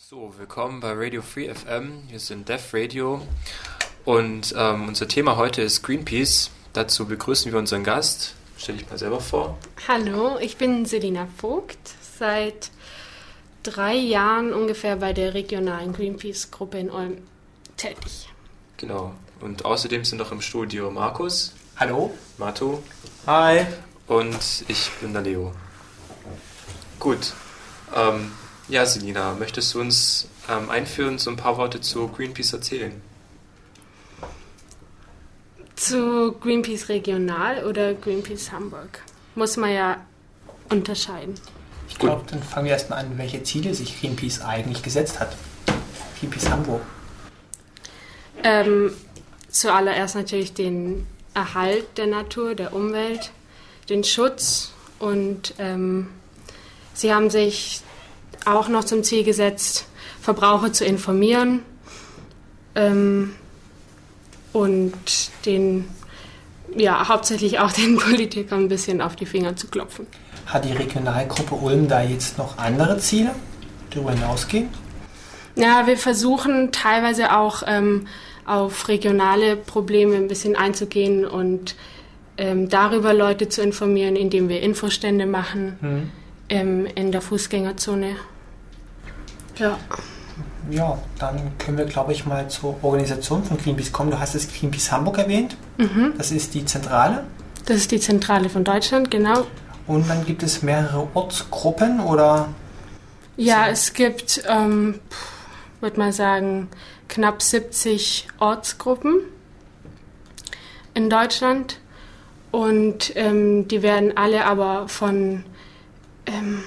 So, willkommen bei Radio Free FM. Wir sind Dev Radio und ähm, unser Thema heute ist Greenpeace. Dazu begrüßen wir unseren Gast. Stell dich mal selber vor. Hallo, ich bin Selina Vogt, seit drei Jahren ungefähr bei der regionalen Greenpeace-Gruppe in Ulm tätig. Genau. Und außerdem sind noch im Studio Markus. Hallo. Matu. Hi. Und ich bin der Leo. Gut. Ähm, ja, Selina, möchtest du uns ähm, einführen, so ein paar Worte zu Greenpeace erzählen? Zu Greenpeace Regional oder Greenpeace Hamburg muss man ja unterscheiden. Ich glaube, dann fangen wir erstmal an, welche Ziele sich Greenpeace eigentlich gesetzt hat. Greenpeace Hamburg. Ähm, zuallererst natürlich den Erhalt der Natur, der Umwelt, den Schutz und ähm, sie haben sich auch noch zum Ziel gesetzt, Verbraucher zu informieren ähm, und den, ja, hauptsächlich auch den Politikern ein bisschen auf die Finger zu klopfen. Hat die Regionalgruppe Ulm da jetzt noch andere Ziele, darüber hinausgehen? Ja, wir versuchen teilweise auch ähm, auf regionale Probleme ein bisschen einzugehen und ähm, darüber Leute zu informieren, indem wir Infostände machen mhm. Ähm, in der Fußgängerzone. Ja. Ja, dann können wir, glaube ich, mal zur Organisation von Greenpeace kommen. Du hast es Greenpeace Hamburg erwähnt. Mhm. Das ist die Zentrale. Das ist die Zentrale von Deutschland, genau. Und dann gibt es mehrere Ortsgruppen oder? Ja, so? es gibt, ähm, würde man sagen, knapp 70 Ortsgruppen in Deutschland. Und ähm, die werden alle aber von ähm,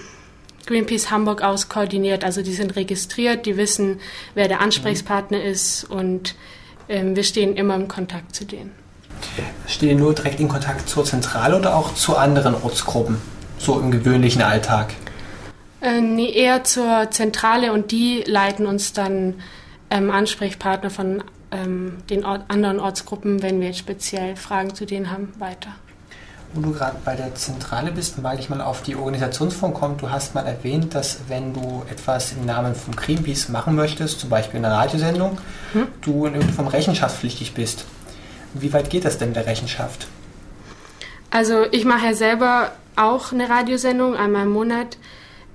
Greenpeace Hamburg aus koordiniert. Also die sind registriert, die wissen, wer der Ansprechpartner mhm. ist und ähm, wir stehen immer im Kontakt zu denen. Stehen nur direkt in Kontakt zur Zentrale oder auch zu anderen Ortsgruppen, so im gewöhnlichen Alltag? Äh, nee, eher zur Zentrale und die leiten uns dann ähm, Ansprechpartner von ähm, den Ort, anderen Ortsgruppen, wenn wir jetzt speziell Fragen zu denen haben, weiter wo du gerade bei der Zentrale bist, weil ich mal auf die Organisationsform komme. Du hast mal erwähnt, dass wenn du etwas im Namen von Greenpeace machen möchtest, zum Beispiel eine Radiosendung, hm? du in irgendeiner Form rechenschaftspflichtig bist. Wie weit geht das denn der Rechenschaft? Also ich mache ja selber auch eine Radiosendung einmal im Monat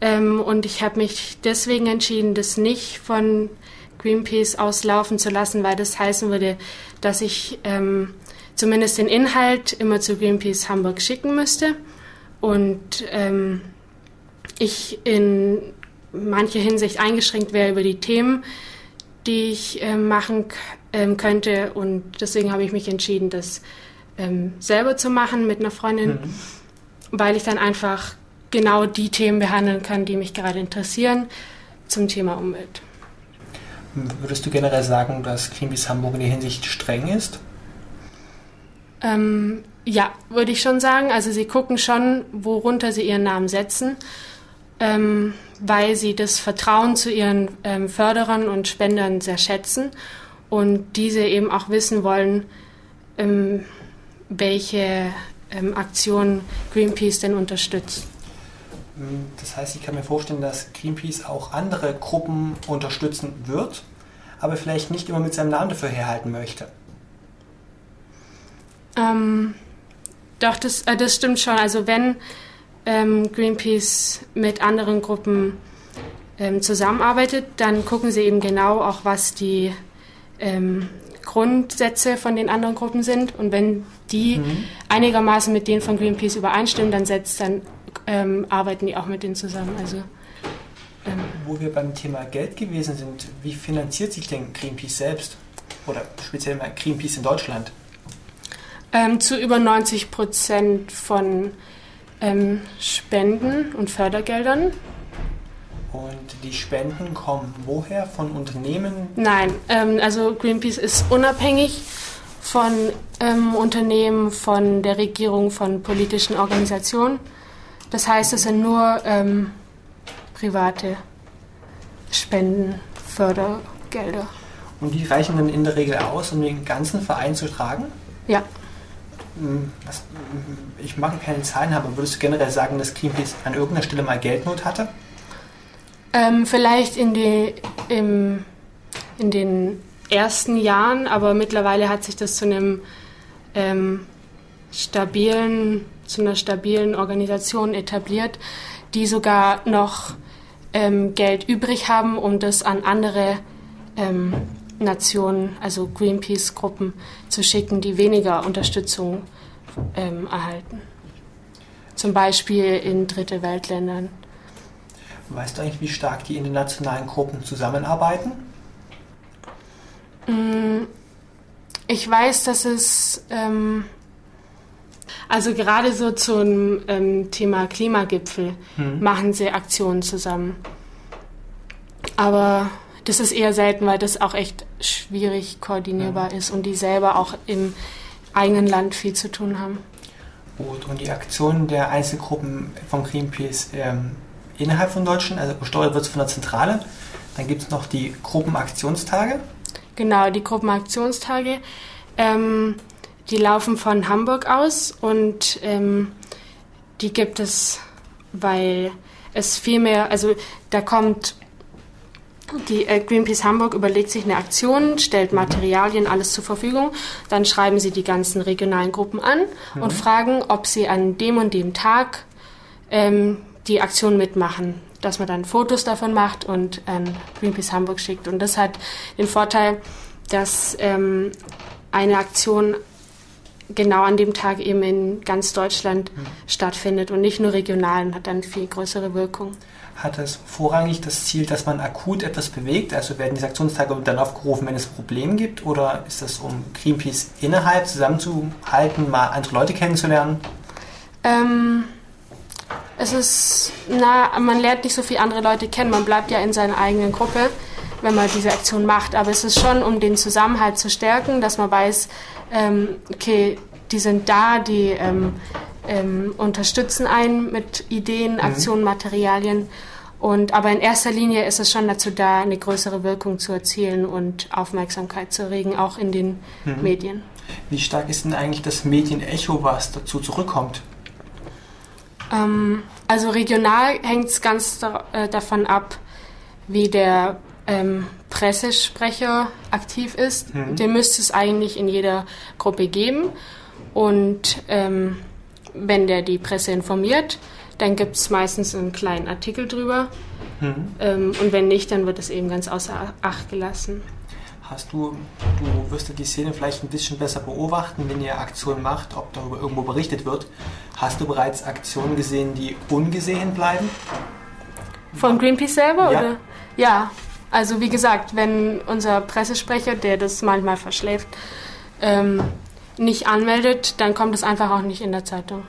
ähm, und ich habe mich deswegen entschieden, das nicht von Greenpeace auslaufen zu lassen, weil das heißen würde, dass ich ähm, zumindest den Inhalt immer zu Greenpeace Hamburg schicken müsste und ähm, ich in mancher Hinsicht eingeschränkt wäre über die Themen, die ich äh, machen ähm, könnte und deswegen habe ich mich entschieden, das ähm, selber zu machen mit einer Freundin, mhm. weil ich dann einfach genau die Themen behandeln kann, die mich gerade interessieren zum Thema Umwelt. Würdest du generell sagen, dass Greenpeace Hamburg in der Hinsicht streng ist? Ähm, ja, würde ich schon sagen. Also sie gucken schon, worunter sie ihren Namen setzen, ähm, weil sie das Vertrauen zu ihren ähm, Förderern und Spendern sehr schätzen und diese eben auch wissen wollen, ähm, welche ähm, Aktionen Greenpeace denn unterstützt. Das heißt, ich kann mir vorstellen, dass Greenpeace auch andere Gruppen unterstützen wird, aber vielleicht nicht immer mit seinem Namen dafür herhalten möchte. Ähm, doch, das, äh, das stimmt schon. Also wenn ähm, Greenpeace mit anderen Gruppen ähm, zusammenarbeitet, dann gucken sie eben genau auch, was die ähm, Grundsätze von den anderen Gruppen sind. Und wenn die mhm. einigermaßen mit denen von Greenpeace übereinstimmen, dann setzt, dann ähm, arbeiten die auch mit denen zusammen. Also ähm, wo wir beim Thema Geld gewesen sind, wie finanziert sich denn Greenpeace selbst? Oder speziell mal Greenpeace in Deutschland? Ähm, zu über 90 Prozent von ähm, Spenden und Fördergeldern. Und die Spenden kommen woher? Von Unternehmen? Nein, ähm, also Greenpeace ist unabhängig von ähm, Unternehmen, von der Regierung, von politischen Organisationen. Das heißt, es sind nur ähm, private Spenden, Fördergelder. Und die reichen dann in der Regel aus, um den ganzen Verein zu tragen? Ja. Hm, ich mag keine Zahlen aber würdest du generell sagen, dass Greenpeace an irgendeiner Stelle mal Geldnot hatte? Ähm, vielleicht in, die, im, in den ersten Jahren, aber mittlerweile hat sich das zu einem ähm, stabilen, zu einer stabilen Organisation etabliert, die sogar noch ähm, Geld übrig haben, um das an andere ähm, Nationen, also Greenpeace-Gruppen, zu schicken, die weniger Unterstützung ähm, erhalten. Zum Beispiel in Dritte Weltländern. Weißt du eigentlich, wie stark die internationalen Gruppen zusammenarbeiten? Mm, ich weiß, dass es ähm, also gerade so zum ähm, Thema Klimagipfel hm. machen sie Aktionen zusammen. Aber das ist eher selten, weil das auch echt schwierig koordinierbar ja. ist und die selber auch im eigenen Land viel zu tun haben. Gut, und die Aktionen der Einzelgruppen von Greenpeace ähm, innerhalb von Deutschland, also gesteuert wird es von der Zentrale. Dann gibt es noch die Gruppenaktionstage. Genau, die Gruppenaktionstage. Ähm, die laufen von Hamburg aus und ähm, die gibt es, weil es viel mehr, also da kommt die äh, Greenpeace Hamburg überlegt sich eine Aktion, stellt Materialien, alles zur Verfügung. Dann schreiben sie die ganzen regionalen Gruppen an mhm. und fragen, ob sie an dem und dem Tag ähm, die Aktion mitmachen. Dass man dann Fotos davon macht und an Greenpeace Hamburg schickt. Und das hat den Vorteil, dass ähm, eine Aktion genau an dem Tag eben in ganz Deutschland mhm. stattfindet und nicht nur regional und hat dann viel größere Wirkung. Hat es vorrangig das Ziel, dass man akut etwas bewegt? Also werden diese Aktionstage dann aufgerufen, wenn es Probleme gibt? Oder ist das, um Greenpeace innerhalb zusammenzuhalten, mal andere Leute kennenzulernen? Ähm, es ist, na, man lernt nicht so viele andere Leute kennen. Man bleibt ja in seiner eigenen Gruppe, wenn man diese Aktion macht. Aber es ist schon, um den Zusammenhalt zu stärken, dass man weiß, ähm, okay, die sind da, die ähm, ähm, unterstützen einen mit Ideen, mhm. Aktionen, Materialien. Und, aber in erster Linie ist es schon dazu da, eine größere Wirkung zu erzielen und Aufmerksamkeit zu erregen, auch in den mhm. Medien. Wie stark ist denn eigentlich das Medienecho, was dazu zurückkommt? Ähm, also regional hängt es ganz da, äh, davon ab, wie der ähm, Pressesprecher aktiv ist. Mhm. Den müsste es eigentlich in jeder Gruppe geben. Und ähm, wenn der die Presse informiert, dann gibt es meistens einen kleinen Artikel drüber. Mhm. Ähm, und wenn nicht, dann wird es eben ganz außer Acht gelassen. Hast du, du wirst ja die Szene vielleicht ein bisschen besser beobachten, wenn ihr Aktionen macht, ob darüber irgendwo berichtet wird. Hast du bereits Aktionen gesehen, die ungesehen bleiben? Von Greenpeace selber? Ja. Oder? Ja, also wie gesagt, wenn unser Pressesprecher, der das manchmal verschläft, ähm, nicht anmeldet, dann kommt es einfach auch nicht in der Zeitung.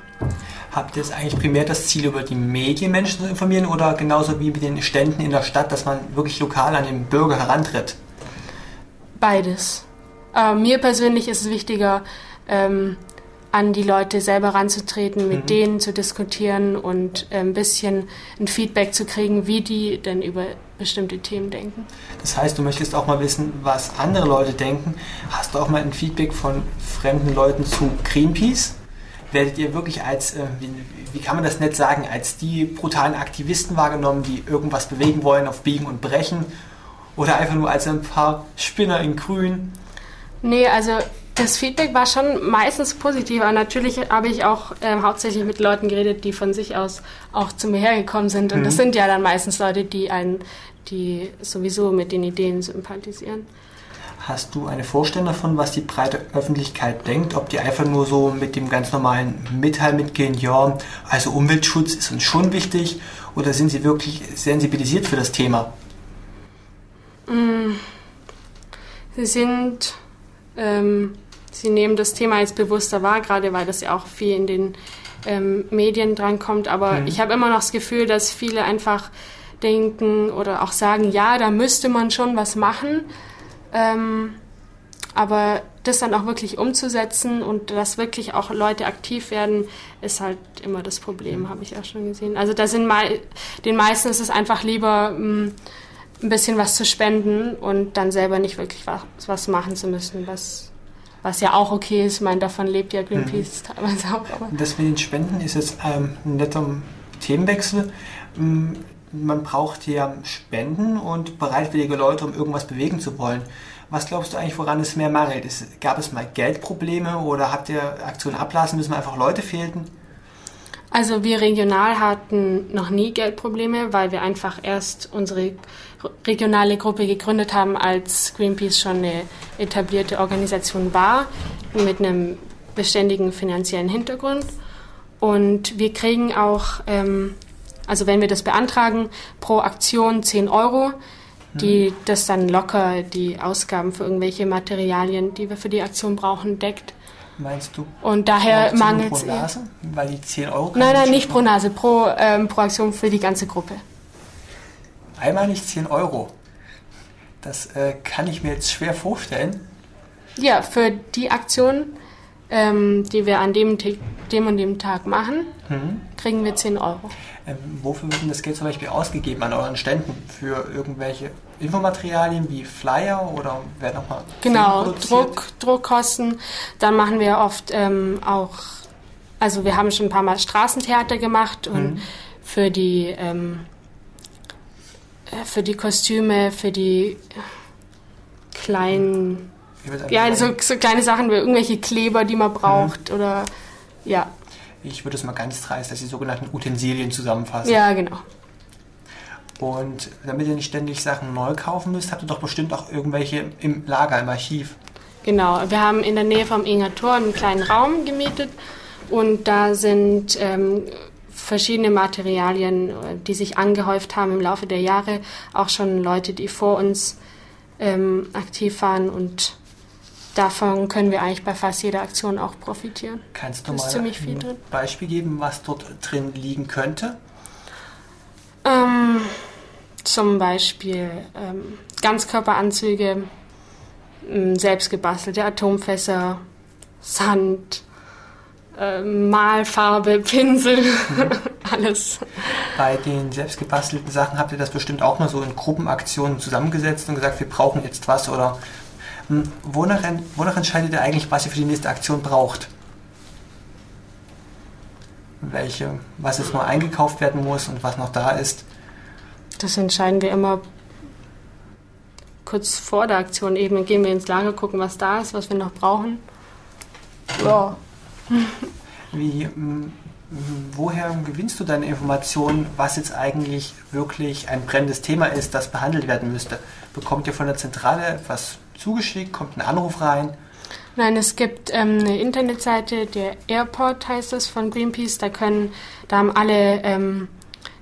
Habt ihr jetzt eigentlich primär das Ziel, über die Medienmenschen zu informieren oder genauso wie mit den Ständen in der Stadt, dass man wirklich lokal an den Bürger herantritt? Beides. Äh, mir persönlich ist es wichtiger, ähm, an die Leute selber ranzutreten, mit mhm. denen zu diskutieren und äh, ein bisschen ein Feedback zu kriegen, wie die denn über bestimmte Themen denken. Das heißt, du möchtest auch mal wissen, was andere Leute denken. Hast du auch mal ein Feedback von fremden Leuten zu Greenpeace? Werdet ihr wirklich als, äh, wie, wie, kann man das nett sagen, als die brutalen Aktivisten wahrgenommen, die irgendwas bewegen wollen auf Biegen und Brechen? Oder einfach nur als ein paar Spinner in Grün? Nee, also das Feedback war schon meistens positiv, aber natürlich habe ich auch ähm, hauptsächlich mit Leuten geredet, die von sich aus auch zu mir hergekommen sind. Und mhm. das sind ja dann meistens Leute, die einen, die sowieso mit den Ideen sympathisieren. Hast du eine Vorstellung davon, was die breite Öffentlichkeit denkt? Ob die einfach nur so mit dem ganz normalen Mitteil mitgehen, ja, also Umweltschutz ist uns schon wichtig, oder sind sie wirklich sensibilisiert für das Thema? Mm. Sie sind ähm, sie nehmen das Thema jetzt bewusster wahr, gerade weil das ja auch viel in den ähm, Medien drankommt. Aber mhm. ich habe immer noch das Gefühl, dass viele einfach denken oder auch sagen, ja, da müsste man schon was machen. Ähm, aber das dann auch wirklich umzusetzen und dass wirklich auch Leute aktiv werden, ist halt immer das Problem, habe ich auch schon gesehen. Also da sind mei den meisten ist es einfach lieber mh, mm, ein bisschen was zu spenden und dann selber nicht wirklich was, was machen zu müssen, was was ja auch okay ist. Ich meine, davon lebt ja Greenpeace mhm. teilweise auch. Das mit den Spenden ist jetzt ähm, ein netter Themenwechsel. Ähm, man braucht ja Spenden und bereitwillige Leute, um irgendwas bewegen zu wollen. Was glaubst du eigentlich, woran es mehr mangelt? Ist, gab es mal Geldprobleme oder habt ihr Aktionen ablassen müssen, weil einfach Leute fehlten? Also wir regional hatten noch nie Geldprobleme, weil wir einfach erst unsere regionale Gruppe gegründet haben, als Greenpeace schon eine etablierte Organisation war, mit einem beständigen finanziellen Hintergrund. Und wir kriegen auch, ähm, also wenn wir das beantragen, pro Aktion 10 Euro, die das dann locker die Ausgaben für irgendwelche Materialien, die wir für die Aktion brauchen, deckt. Meinst du? Und daher mangelt es. Pro Nase? Weil die 10 Euro Nein, nein, nicht pro Nase, pro, ähm, pro Aktion für die ganze Gruppe. Einmal nicht 10 Euro. Das äh, kann ich mir jetzt schwer vorstellen. Ja, für die Aktion, ähm, die wir an dem, dem und dem Tag machen, mhm. kriegen wir 10 Euro. Ähm, wofür wird denn das Geld zum Beispiel ausgegeben an euren Ständen? Für irgendwelche Infomaterialien wie Flyer oder wer nochmal? Genau, Druck, Druckkosten. Dann machen wir oft ähm, auch, also wir haben schon ein paar Mal Straßentheater gemacht und mhm. für die ähm, äh, für die Kostüme, für die kleinen, ja, so, so, kleine Sachen wie irgendwelche Kleber, die man braucht mhm. oder ja. Ich würde es mal ganz dreist, dass die sogenannten Utensilien zusammenfassen. Ja, genau. Und damit ihr nicht ständig Sachen neu kaufen müsst, habt ihr doch bestimmt auch irgendwelche im Lager, im Archiv. Genau, wir haben in der Nähe vom Inger Tor einen kleinen Raum gemietet und da sind ähm, verschiedene Materialien, die sich angehäuft haben im Laufe der Jahre, auch schon Leute, die vor uns ähm, aktiv waren und davon können wir eigentlich bei fast jeder Aktion auch profitieren. Kannst du mal ein Beispiel geben, was dort drin liegen könnte? Ähm, zum Beispiel ähm, Ganzkörperanzüge, selbstgebastelte Atomfässer, Sand, äh, Malfarbe, Pinsel, mhm. alles. Bei den selbstgebastelten Sachen habt ihr das bestimmt auch mal so in Gruppenaktionen zusammengesetzt und gesagt, wir brauchen jetzt was oder hm, wonach, wonach entscheidet ihr eigentlich, was ihr für die nächste Aktion braucht? welche, was jetzt nur eingekauft werden muss und was noch da ist. Das entscheiden wir immer kurz vor der Aktion eben. Dann gehen wir ins Lager, gucken, was da ist, was wir noch brauchen. Ja. Wie, woher gewinnst du deine Informationen, was jetzt eigentlich wirklich ein brennendes Thema ist, das behandelt werden müsste? Bekommt ihr von der Zentrale etwas zugeschickt? Kommt ein Anruf rein? Nein, es gibt ähm, eine Internetseite, der Airport heißt es von Greenpeace. Da können, da haben alle ähm,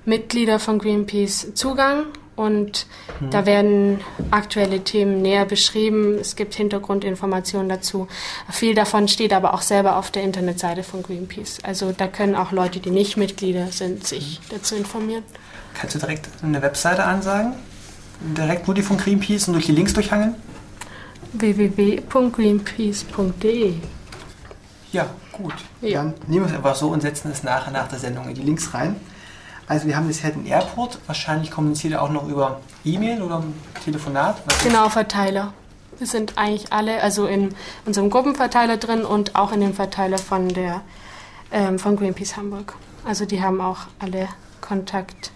Mitglieder von Greenpeace Zugang und mhm. da werden aktuelle Themen näher beschrieben. Es gibt Hintergrundinformationen dazu. Viel davon steht aber auch selber auf der Internetseite von Greenpeace. Also da können auch Leute, die nicht Mitglieder sind, sich mhm. dazu informieren. Kannst du direkt eine Webseite ansagen? Direkt nur die von Greenpeace und durch die Links durchhangeln? www.greenpeace.de. Ja, gut. Ja. Dann nehmen wir es einfach so und setzen es nachher nach der Sendung in die Links rein. Also wir haben bisher den Airport. Wahrscheinlich kommuniziert ihr auch noch über E-Mail oder Telefonat. Genau, Verteiler. Wir sind eigentlich alle, also in unserem Gruppenverteiler drin und auch in dem Verteiler von der ähm, von Greenpeace Hamburg. Also die haben auch alle Kontakt.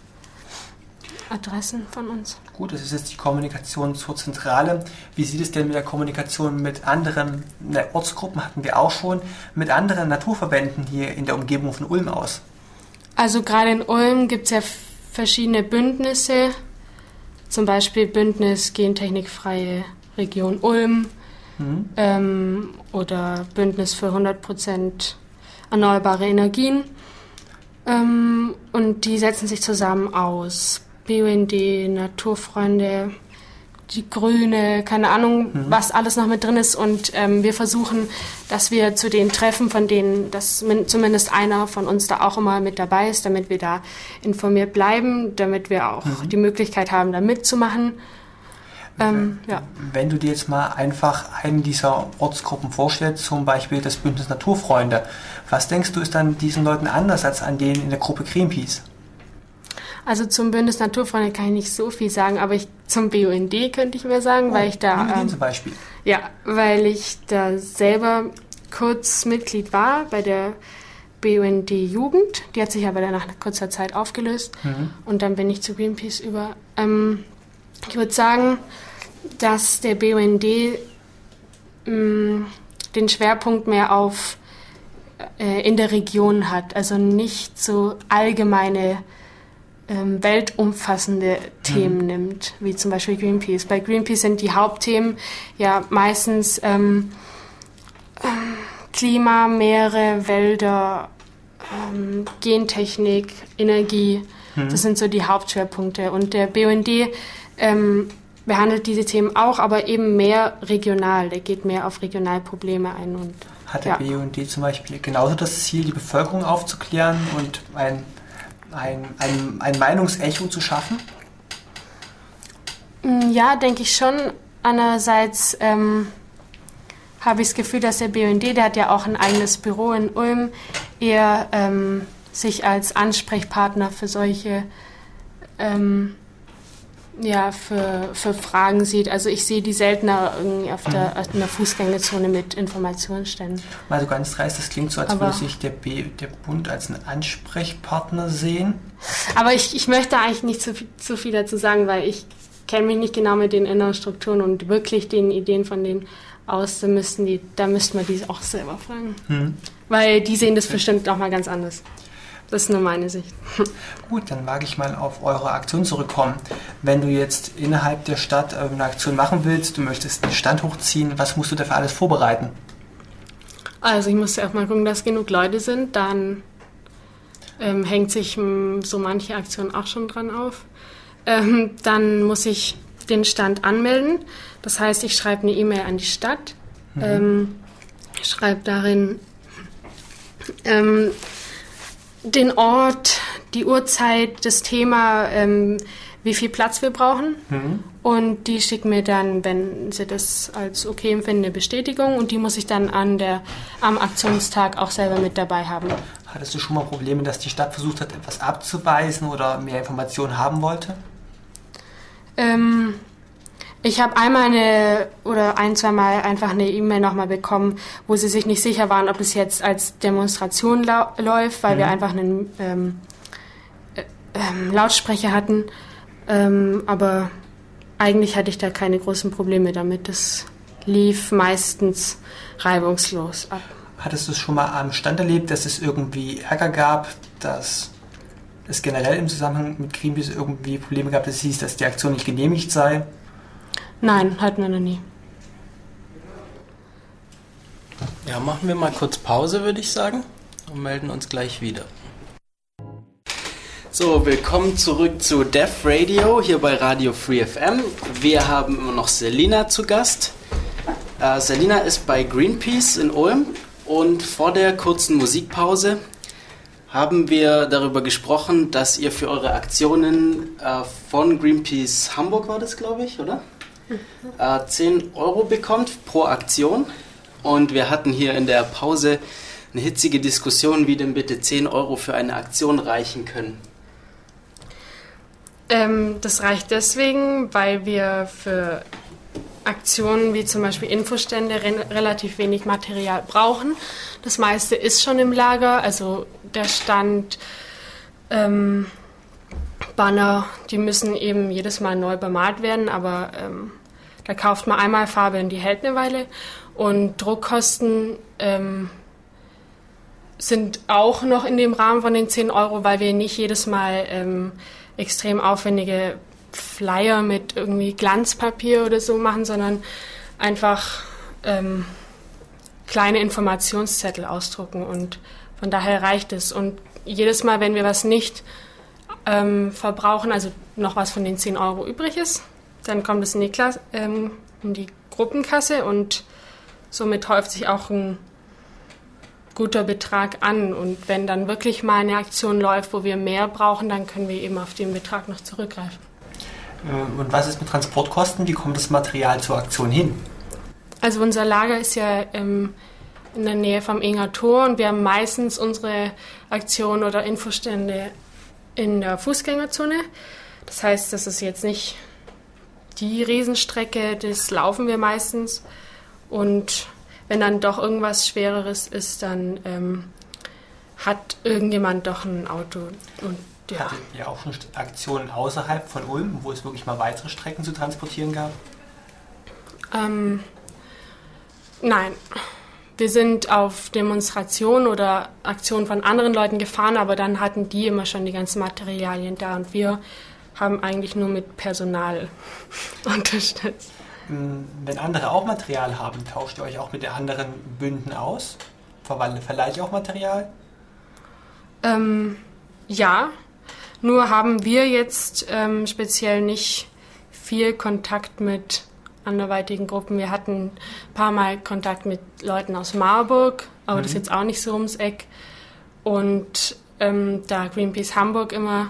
Adressen von uns. Gut, das ist jetzt die Kommunikation zur Zentrale. Wie sieht es denn mit der Kommunikation mit anderen ne, Ortsgruppen, hatten wir auch schon, mit anderen Naturverbänden hier in der Umgebung von Ulm aus? Also gerade in Ulm gibt es ja verschiedene Bündnisse, zum Beispiel Bündnis Gentechnikfreie Region Ulm mhm. ähm, oder Bündnis für 100% erneuerbare Energien. Ähm, und die setzen sich zusammen aus BUND, Naturfreunde, die Grüne, keine Ahnung, mhm. was alles noch mit drin ist. Und ähm, wir versuchen, dass wir zu den Treffen, von denen dass zumindest einer von uns da auch immer mit dabei ist, damit wir da informiert bleiben, damit wir auch mhm. die Möglichkeit haben, da mitzumachen. Ähm, ja. Wenn du dir jetzt mal einfach einen dieser Ortsgruppen vorstellst, zum Beispiel das Bündnis Naturfreunde, was denkst du ist dann diesen Leuten anders als an denen in der Gruppe Greenpeace? Also zum Bündnis Naturfreunde kann ich nicht so viel sagen, aber ich, zum BUND könnte ich mir sagen, oh, weil ich da. Ähm, zum Beispiel. Ja, weil ich da selber kurz Mitglied war bei der BUND Jugend. Die hat sich aber dann nach kurzer Zeit aufgelöst. Mhm. Und dann bin ich zu Greenpeace über. Ähm, ich würde sagen, dass der BUND mh, mm, den Schwerpunkt mehr auf äh, in der Region hat. Also nicht so allgemeine ähm, weltumfassende Themen mhm. nimmt, wie zum Beispiel Greenpeace. Bei Greenpeace sind die Hauptthemen ja meistens ähm, äh, Klima, Meere, Wälder, ähm, Gentechnik, Energie. Mhm. Das sind so die Hauptschwerpunkte. Und der BUND ähm, behandelt diese Themen auch, aber eben mehr regional. Der geht mehr auf Regionalprobleme ein. Und, Hat der ja. BUND zum Beispiel genauso das Ziel, die Bevölkerung aufzuklären und ein, ein, ein, ein Meinungsecho zu schaffen? Mm, ja, denke ich schon. Andererseits ähm, habe ich das Gefühl, dass der BUND, der hat ja auch ein eigenes Büro in Ulm, eher ähm, sich als Ansprechpartner für solche ähm, ja, für, für Fragen sieht. Also ich sehe die seltener irgendwie auf der, mhm. in der Fußgängerzone mit Informationsständen. Also ganz dreist, das klingt so, als aber, würde sich der, B, der Bund als einen Ansprechpartner sehen. Aber ich, ich möchte eigentlich nicht zu, zu viel dazu sagen, weil ich kenne mich nicht genau mit den inneren Strukturen und wirklich den Ideen von denen aus. Da müssten, die, da müssten wir die auch selber fragen. Hm. Weil die sehen das bestimmt auch mal ganz anders. Das ist nur meine Sicht. Gut, dann mag ich mal auf eure Aktion zurückkommen. Wenn du jetzt innerhalb der Stadt ähm, eine Aktion machen willst, du möchtest einen Stand hochziehen, was musst du dafür alles vorbereiten? Also ich muss erstmal gucken, dass genug Leute sind. Dann ähm, hängt sich m, so manche Aktion auch schon dran auf. Ähm, dann muss ich den Stand anmelden. Das heißt, ich schreibe eine E-Mail an die Stadt, mhm. ähm, schreibe darin, ähm, den Ort, die Uhrzeit, das Thema, ähm, wie viel Platz wir brauchen. Mhm. Und die schicken mir dann, wenn sie das als okay empfinden, eine Bestätigung und die muss ich dann an der, am Aktionstag auch selber mit dabei haben. Hattest du schon mal Probleme, dass die Stadt versucht hat, etwas abzuweisen oder mehr Informationen haben wollte? Ähm, ich habe einmal eine oder ein, zwei Mal einfach eine E-Mail nochmal bekommen, wo sie sich nicht sicher waren, ob es jetzt als Demonstration läuft, weil mhm. wir einfach einen ähm, äh, ähm, Lautsprecher hatten. Ähm, aber eigentlich hatte ich da keine großen Probleme damit. Das lief meistens reibungslos ab. Hattest du es schon mal am Stand erlebt, dass es irgendwie Ärger gab, dass es generell im Zusammenhang mit Greenpeace irgendwie Probleme gab, dass es hieß, dass die Aktion nicht genehmigt sei? Nein, hatten wir noch nie. Ja, machen wir mal kurz Pause, würde ich sagen, und melden uns gleich wieder. So, willkommen zurück zu Def Radio hier bei Radio Free FM. Wir haben immer noch Selina zu Gast. Äh, Selina ist bei Greenpeace in Ulm und vor der kurzen Musikpause haben wir darüber gesprochen, dass ihr für eure Aktionen äh, von Greenpeace Hamburg war das, glaube ich, oder? Äh, 10 Euro bekommt pro Aktion. Und wir hatten hier in der Pause eine hitzige Diskussion, wie denn bitte 10 Euro für eine Aktion reichen können. Ähm, das reicht deswegen, weil wir für Aktionen wie zum Beispiel Infostände re relativ wenig Material brauchen. Das meiste ist schon im Lager, also der Stand, ähm, Banner, die müssen eben jedes Mal neu bemalt werden, aber ähm, da kauft man einmal Farbe und die hält eine Weile. Und Druckkosten ähm, sind auch noch in dem Rahmen von den 10 Euro, weil wir nicht jedes Mal ähm, extrem aufwendige Flyer mit irgendwie Glanzpapier oder so machen, sondern einfach ähm, kleine Informationszettel ausdrucken. Und von daher reicht es. Und jedes Mal, wenn wir was nicht ähm, verbrauchen, also noch was von den 10 Euro übrig ist, dann kommt es in die, Klasse, ähm, in die Gruppenkasse und somit häuft sich auch ein guter Betrag an. Und wenn dann wirklich mal eine Aktion läuft, wo wir mehr brauchen, dann können wir eben auf den Betrag noch zurückgreifen. Äh, und was ist mit Transportkosten? Wie kommt das Material zur Aktion hin? Also unser Lager ist ja ähm, in der Nähe vom Enger Tor und wir haben meistens unsere Aktionen oder Infostände in der Fußgängerzone. Das heißt, das ist jetzt nicht die Riesenstrecke, das laufen wir meistens. Und wenn dann doch irgendwas Schwereres ist, dann ähm, hat irgendjemand doch ein Auto. Und ja. Hattet ihr auch schon Aktionen außerhalb von Ulm, wo es wirklich mal weitere Strecken zu transportieren gab? Ähm, nein. Wir sind auf Demonstrationen oder Aktionen von anderen Leuten gefahren, aber dann hatten die immer schon die ganzen Materialien da und wir haben eigentlich nur mit Personal unterstützt. Hm, wenn andere auch Material haben, tauscht ihr euch auch mit den anderen Bünden aus? Verleiht ihr auch Material? Ähm, ja, nur haben wir jetzt ähm, speziell nicht viel Kontakt mit anderweitigen Gruppen. Wir hatten ein paar Mal Kontakt mit Leuten aus Marburg, aber mhm. das ist jetzt auch nicht so ums Eck. Und ähm, da Greenpeace Hamburg immer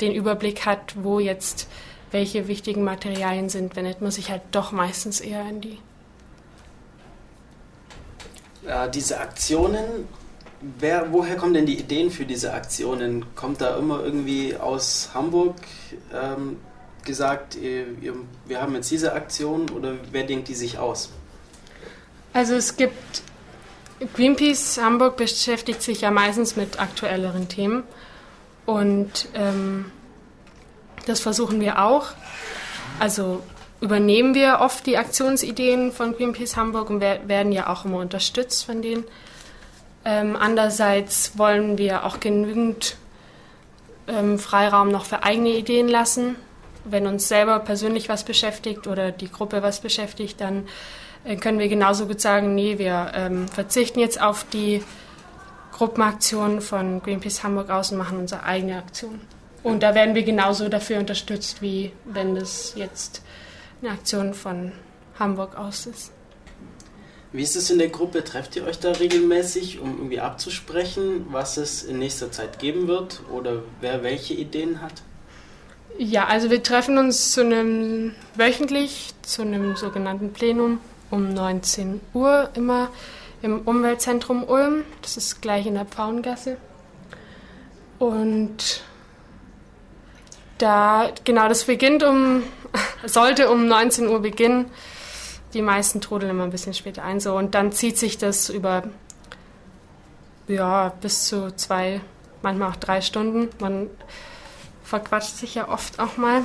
den Überblick hat, wo jetzt welche wichtigen Materialien sind, wendet man sich halt doch meistens eher in die. Ja, diese Aktionen, wer, woher kommen denn die Ideen für diese Aktionen? Kommt da immer irgendwie aus Hamburg? Ähm, gesagt, ihr, ihr, wir haben jetzt diese Aktion oder wer denkt die sich aus? Also es gibt, Greenpeace Hamburg beschäftigt sich ja meistens mit aktuelleren Themen und ähm, das versuchen wir auch. Also übernehmen wir oft die Aktionsideen von Greenpeace Hamburg und werden ja auch immer unterstützt von denen. Ähm, andererseits wollen wir auch genügend ähm, Freiraum noch für eigene Ideen lassen wenn uns selber persönlich was beschäftigt oder die Gruppe was beschäftigt, dann äh, können wir genauso gut sagen, nee, wir ähm, verzichten jetzt auf die Gruppenaktion von Greenpeace Hamburg aus und machen unsere eigene Aktion. Und da werden wir genauso dafür unterstützt, wie wenn das jetzt eine Aktion von Hamburg aus ist. Wie ist es in der Gruppe? Trefft ihr euch da regelmäßig, um irgendwie abzusprechen, was es in nächster Zeit geben wird oder wer welche Ideen hat? Ja, also wir treffen uns zu einem wöchentlich zu einem sogenannten Plenum um 19 Uhr immer im Umweltzentrum Ulm. Das ist gleich in der Pfauengasse. Und da, genau, das beginnt um, sollte um 19 Uhr beginnen. Die meisten trudeln immer ein bisschen später ein, so. Und dann zieht sich das über, ja, bis zu zwei, manchmal auch drei Stunden. Man verquatscht sich ja oft auch mal.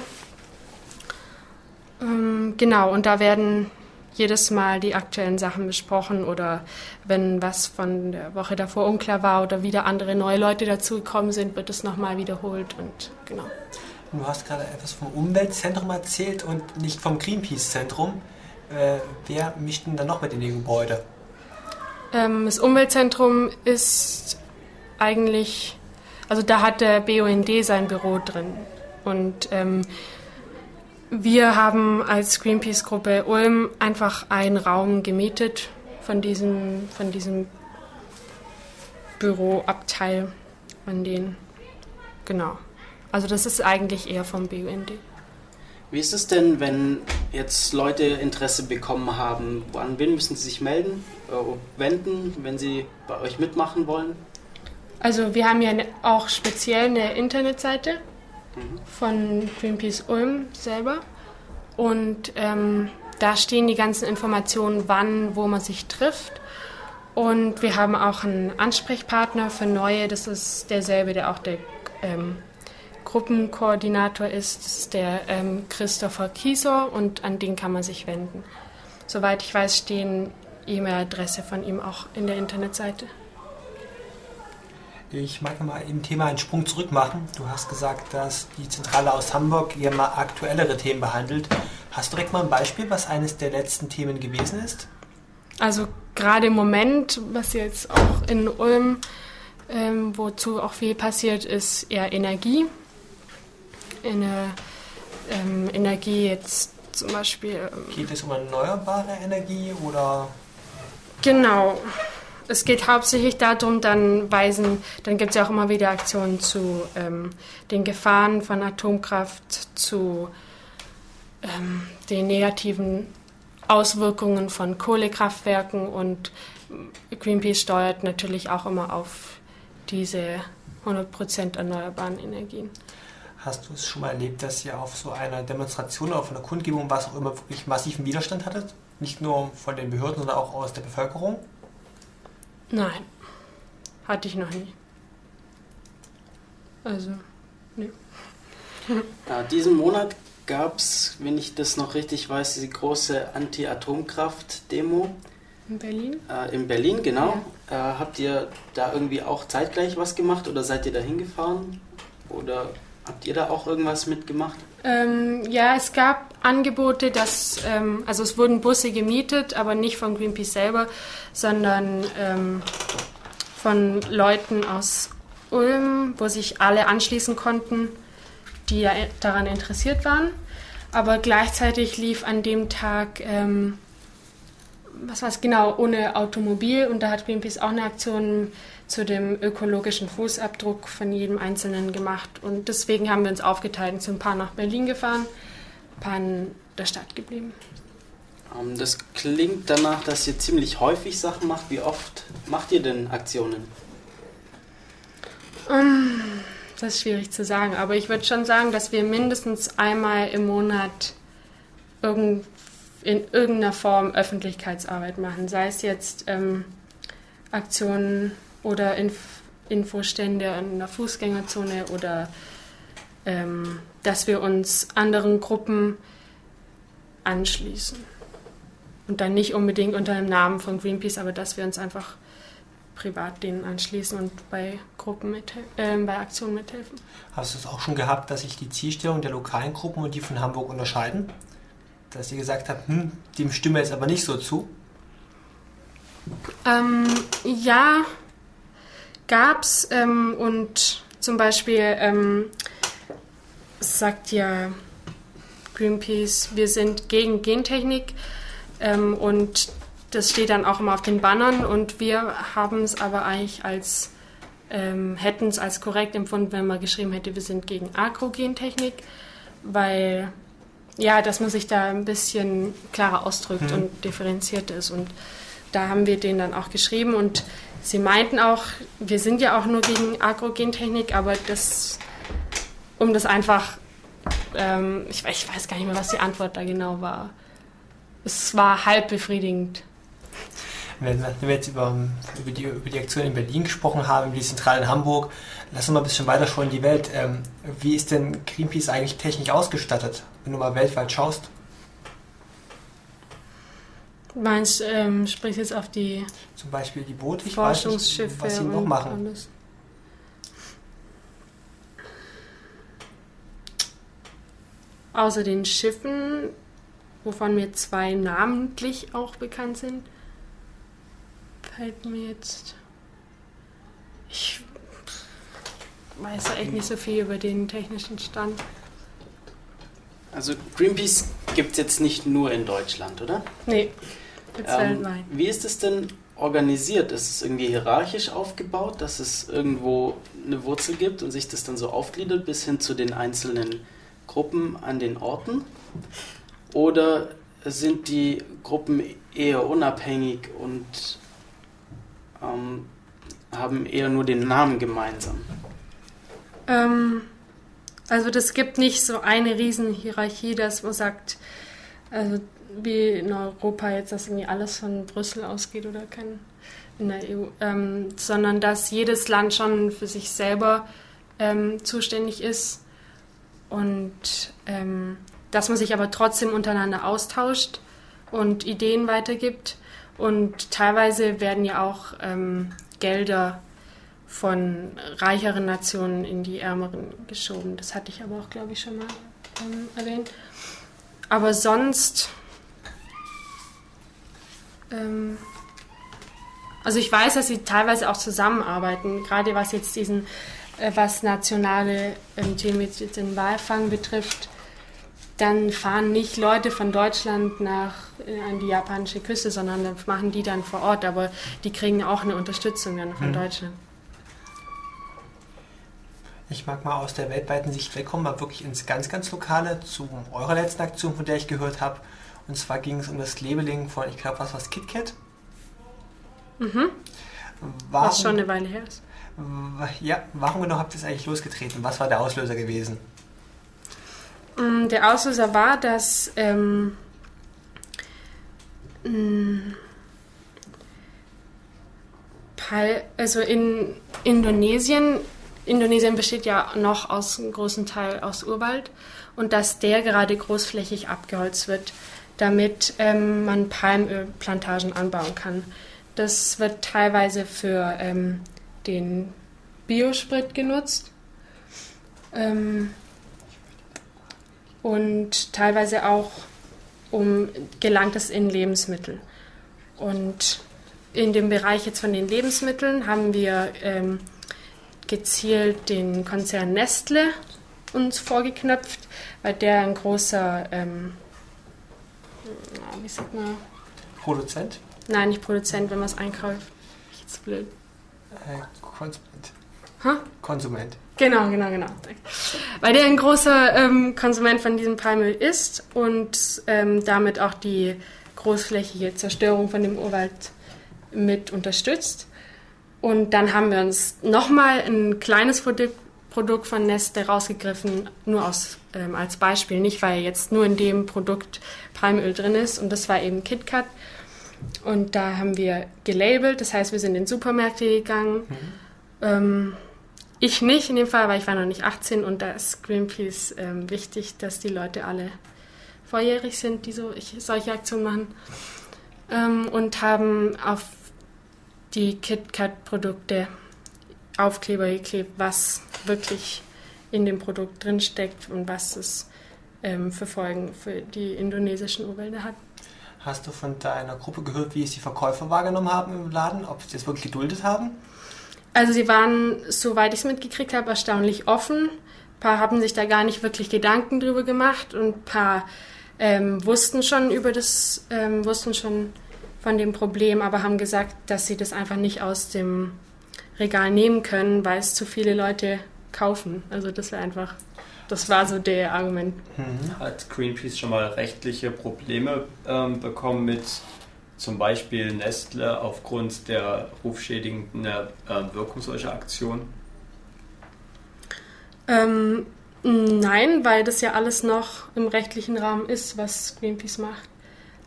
Ähm, genau, und da werden jedes Mal die aktuellen Sachen besprochen oder wenn was von der Woche davor unklar war oder wieder andere neue Leute dazugekommen sind, wird es nochmal wiederholt und genau. Du hast gerade etwas vom Umweltzentrum erzählt und nicht vom Greenpeace-Zentrum. Äh, wer mischt denn da noch mit in die Gebäude? Ähm, das Umweltzentrum ist eigentlich also da hat der BUND sein Büro drin. Und ähm, wir haben als Greenpeace-Gruppe Ulm einfach einen Raum gemietet von diesem, von diesem Büroabteil von denen. Genau. Also das ist eigentlich eher vom BUND. Wie ist es denn, wenn jetzt Leute Interesse bekommen haben? An wen müssen sie sich melden, äh, wenden, wenn sie bei euch mitmachen wollen? Also wir haben ja ne, auch speziell eine Internetseite von Greenpeace Ulm selber und ähm, da stehen die ganzen Informationen, wann, wo man sich trifft. Und wir haben auch einen Ansprechpartner für Neue, das ist derselbe, der auch der ähm, Gruppenkoordinator ist, das ist der ähm, Christopher Kiesor und an den kann man sich wenden. Soweit ich weiß, stehen E-Mail-Adresse von ihm auch in der Internetseite. Ich mag mal im Thema einen Sprung zurück machen. Du hast gesagt, dass die Zentrale aus Hamburg hier mal aktuellere Themen behandelt. Hast du direkt mal ein Beispiel, was eines der letzten Themen gewesen ist? Also gerade im Moment, was jetzt auch in Ulm, ähm, wozu auch viel passiert, ist eher Energie. Eine, ähm, Energie jetzt zum Beispiel. Ähm, Geht es um erneuerbare Energie oder? Genau es geht hauptsächlich darum, dann weisen, dann gibt es ja auch immer wieder Aktionen zu ähm, den Gefahren von Atomkraft, zu ähm, den negativen Auswirkungen von Kohlekraftwerken und Greenpeace steuert natürlich auch immer auf diese 100% erneuerbaren Energien. Hast du es schon mal erlebt, dass ihr auf so einer Demonstration, auf einer Kundgebung, was auch immer, wirklich massiven Widerstand hattet? Nicht nur von den Behörden, sondern auch aus der Bevölkerung? Nein, hatte ich noch nie. Also, nee. Ja, diesen Monat gab es, wenn ich das noch richtig weiß, die große Anti-Atomkraft-Demo. In Berlin? Äh, in Berlin, genau. Ja. Äh, habt ihr da irgendwie auch zeitgleich was gemacht oder seid ihr da hingefahren? Oder habt ihr da auch irgendwas mitgemacht? Ähm, ja, es gab Angebote, dass, ähm, also es wurden Busse gemietet, aber nicht von Greenpeace selber, sondern ähm, von Leuten aus Ulm, wo sich alle anschließen konnten, die ja daran interessiert waren. Aber gleichzeitig lief an dem Tag, ähm, was war es genau, ohne Automobil und da hat Greenpeace auch eine Aktion zu dem ökologischen Fußabdruck von jedem Einzelnen gemacht. Und deswegen haben wir uns aufgeteilt und sind ein paar nach Berlin gefahren, ein paar in der Stadt geblieben. Ähm, das klingt danach, dass ihr ziemlich häufig Sachen macht. Wie oft macht ihr denn Aktionen? Um, das ist schwierig zu sagen, aber ich würde schon sagen, dass wir mindestens einmal im Monat irgend, in irgendeiner Form Öffentlichkeitsarbeit machen. Sei es jetzt ähm, Aktionen oder Inf Infostände in der Fußgängerzone oder ähm, dass wir uns anderen Gruppen anschließen. Und dann nicht unbedingt unter dem Namen von Greenpeace, aber dass wir uns einfach privat denen anschließen und bei Gruppen mit, äh, bei Aktionen mithelfen. Hast du es auch schon gehabt, dass sich die Zielstellung der lokalen Gruppen und die von Hamburg unterscheiden? Dass ihr gesagt habt, hm, dem stimme jetzt aber nicht so zu? Ähm, ja, gab's ähm, und zum Beispiel ähm, sagt ja Greenpeace, wir sind gegen Gentechnik ähm, und das steht dann auch immer auf den Bannern und wir haben es aber eigentlich als, ähm, hätten es als korrekt empfunden, wenn man geschrieben hätte, wir sind gegen Agrogentechnik, weil ja, dass man sich da ein bisschen klarer ausdrückt mhm. und differenziert ist und da haben wir den dann auch geschrieben und sie meinten auch, wir sind ja auch nur gegen Agrogentechnik, aber das, um das einfach, ähm, ich, ich weiß gar nicht mehr, was die Antwort da genau war. Es war halb befriedigend. Wenn wir jetzt über, über, die, über die Aktion in Berlin gesprochen haben, über die Zentrale in Hamburg, lass uns mal ein bisschen weiter schauen in die Welt. Ähm, wie ist denn Greenpeace eigentlich technisch ausgestattet, wenn du mal weltweit schaust? Meinst, ähm, sprichst jetzt auf die zum Beispiel die Boote, ich Forschungsschiffe nicht, was sie noch machen. Alles. Außer den Schiffen, wovon mir zwei namentlich auch bekannt sind, fällt mir jetzt. Ich weiß echt nicht so viel über den technischen Stand. Also Greenpeace gibt es jetzt nicht nur in Deutschland, oder? Nee, ähm. Wie ist es denn organisiert? Ist es irgendwie hierarchisch aufgebaut, dass es irgendwo eine Wurzel gibt und sich das dann so aufgliedert bis hin zu den einzelnen Gruppen an den Orten? Oder sind die Gruppen eher unabhängig und ähm, haben eher nur den Namen gemeinsam? Ähm, also das gibt nicht so eine Riesenhierarchie, dass man sagt, also wie in Europa jetzt, dass irgendwie alles von Brüssel ausgeht oder kein in der EU, ähm, sondern dass jedes Land schon für sich selber ähm, zuständig ist und ähm, dass man sich aber trotzdem untereinander austauscht und Ideen weitergibt. Und teilweise werden ja auch ähm, Gelder von reicheren Nationen in die ärmeren geschoben. Das hatte ich aber auch, glaube ich, schon mal ähm, erwähnt. Aber sonst, ähm, also ich weiß, dass sie teilweise auch zusammenarbeiten, gerade was jetzt diesen, äh, was nationale ähm, Themen mit den Walfang betrifft. Dann fahren nicht Leute von Deutschland nach äh, an die japanische Küste, sondern dann machen die dann vor Ort, aber die kriegen auch eine Unterstützung dann von mhm. Deutschland. Ich mag mal aus der weltweiten Sicht wegkommen, mal wirklich ins ganz, ganz Lokale zu eurer letzten Aktion, von der ich gehört habe. Und zwar ging es um das Labeling von, ich glaube, was war es, KitKat? Mhm. Warum, was schon eine Weile her ist. Ja, warum genau habt ihr es eigentlich losgetreten? Was war der Auslöser gewesen? Mm, der Auslöser war, dass ähm, mm, also in Indonesien Indonesien besteht ja noch aus einem großen Teil aus Urwald und dass der gerade großflächig abgeholzt wird, damit ähm, man Palmölplantagen anbauen kann. Das wird teilweise für ähm, den Biosprit genutzt ähm, und teilweise auch um gelangt es in Lebensmittel. Und in dem Bereich jetzt von den Lebensmitteln haben wir ähm, gezielt den Konzern Nestle uns vorgeknöpft, weil der ein großer, ähm, wie sagt man? Produzent? Nein, nicht Produzent, wenn man es einkauft. Jetzt blöd. Äh, Konsument. Ha? Konsument. Genau, genau, genau. Weil der ein großer ähm, Konsument von diesem Palmöl ist und ähm, damit auch die großflächige Zerstörung von dem Urwald mit unterstützt. Und dann haben wir uns nochmal ein kleines Produkt von Nestle rausgegriffen, nur aus, ähm, als Beispiel, nicht weil jetzt nur in dem Produkt Palmöl drin ist. Und das war eben KitKat. Und da haben wir gelabelt, das heißt, wir sind in Supermärkte gegangen. Mhm. Ähm, ich nicht in dem Fall, weil ich war noch nicht 18 und da ist Greenpeace ähm, wichtig, dass die Leute alle volljährig sind, die so ich, solche Aktionen machen. Ähm, und haben auf die KitKat-Produkte Aufkleber geklebt, was wirklich in dem Produkt drinsteckt und was es ähm, für Folgen für die indonesischen Urwälder hat. Hast du von deiner Gruppe gehört, wie es die Verkäufer wahrgenommen haben im Laden, ob sie das wirklich geduldet haben? Also sie waren, soweit ich es mitgekriegt habe, erstaunlich offen. Ein paar haben sich da gar nicht wirklich Gedanken drüber gemacht und ein paar ähm, wussten schon über das, ähm, wussten schon von dem Problem, aber haben gesagt, dass sie das einfach nicht aus dem Regal nehmen können, weil es zu viele Leute kaufen. Also das wäre einfach, das war so der Argument. Mhm. Hat Greenpeace schon mal rechtliche Probleme ähm, bekommen mit zum Beispiel Nestle aufgrund der rufschädigenden äh, Wirkung solcher Aktionen? Ähm, nein, weil das ja alles noch im rechtlichen Rahmen ist, was Greenpeace macht.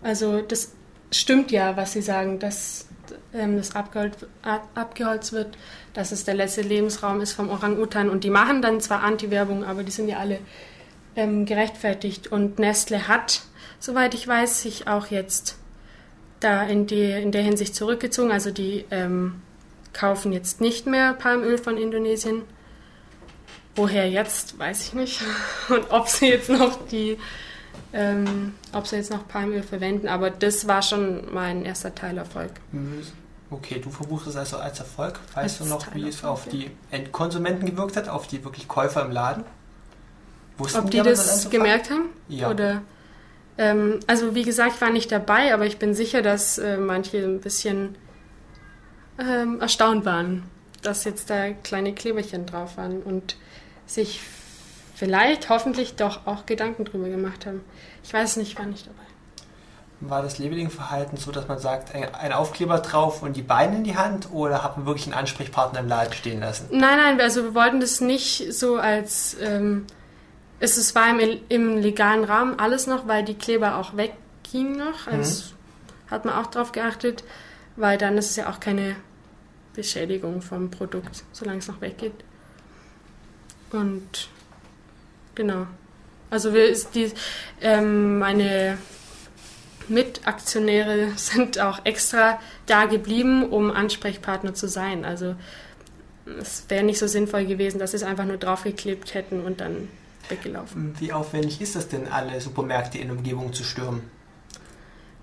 Also das stimmt ja, was sie sagen, dass ähm, das abgeholzt, abgeholzt wird, dass es der letzte Lebensraum ist vom Orang-Utan. Und die machen dann zwar Anti-Werbung, aber die sind ja alle ähm, gerechtfertigt. Und Nestle hat, soweit ich weiß, sich auch jetzt da in, die, in der Hinsicht zurückgezogen. Also die ähm, kaufen jetzt nicht mehr Palmöl von Indonesien. Woher jetzt, weiß ich nicht. Und ob sie jetzt noch die, ähm, ob sie jetzt noch Palmöl verwenden. Aber das war schon mein erster Teilerfolg. Okay, du verbuchst es also als Erfolg. Weißt als du noch, wie es auf die Endkonsumenten gewirkt hat, auf die wirklich Käufer im Laden? Wussten Ob die, die das gemerkt haben? Ja. Oder ähm, also wie gesagt, ich war nicht dabei, aber ich bin sicher, dass äh, manche ein bisschen ähm, erstaunt waren, dass jetzt da kleine Kleberchen drauf waren und sich vielleicht hoffentlich doch auch Gedanken drüber gemacht haben. Ich weiß nicht, war nicht dabei. War das Labeling-Verhalten so, dass man sagt, ein Aufkleber drauf und die Beine in die Hand oder hat man wirklich einen Ansprechpartner im Laden stehen lassen? Nein, nein, also wir wollten das nicht so als ähm, es, es war im, im, legalen Rahmen alles noch, weil die Kleber auch weggingen noch. Also mhm. hat man auch darauf geachtet, weil dann ist es ja auch keine Beschädigung vom Produkt, solange es noch weggeht. Und genau. Also wir die, ähm, meine Mitaktionäre sind auch extra da geblieben, um Ansprechpartner zu sein. Also es wäre nicht so sinnvoll gewesen, dass sie es einfach nur draufgeklebt hätten und dann weggelaufen. Wie aufwendig ist das denn, alle Supermärkte in der Umgebung zu stürmen?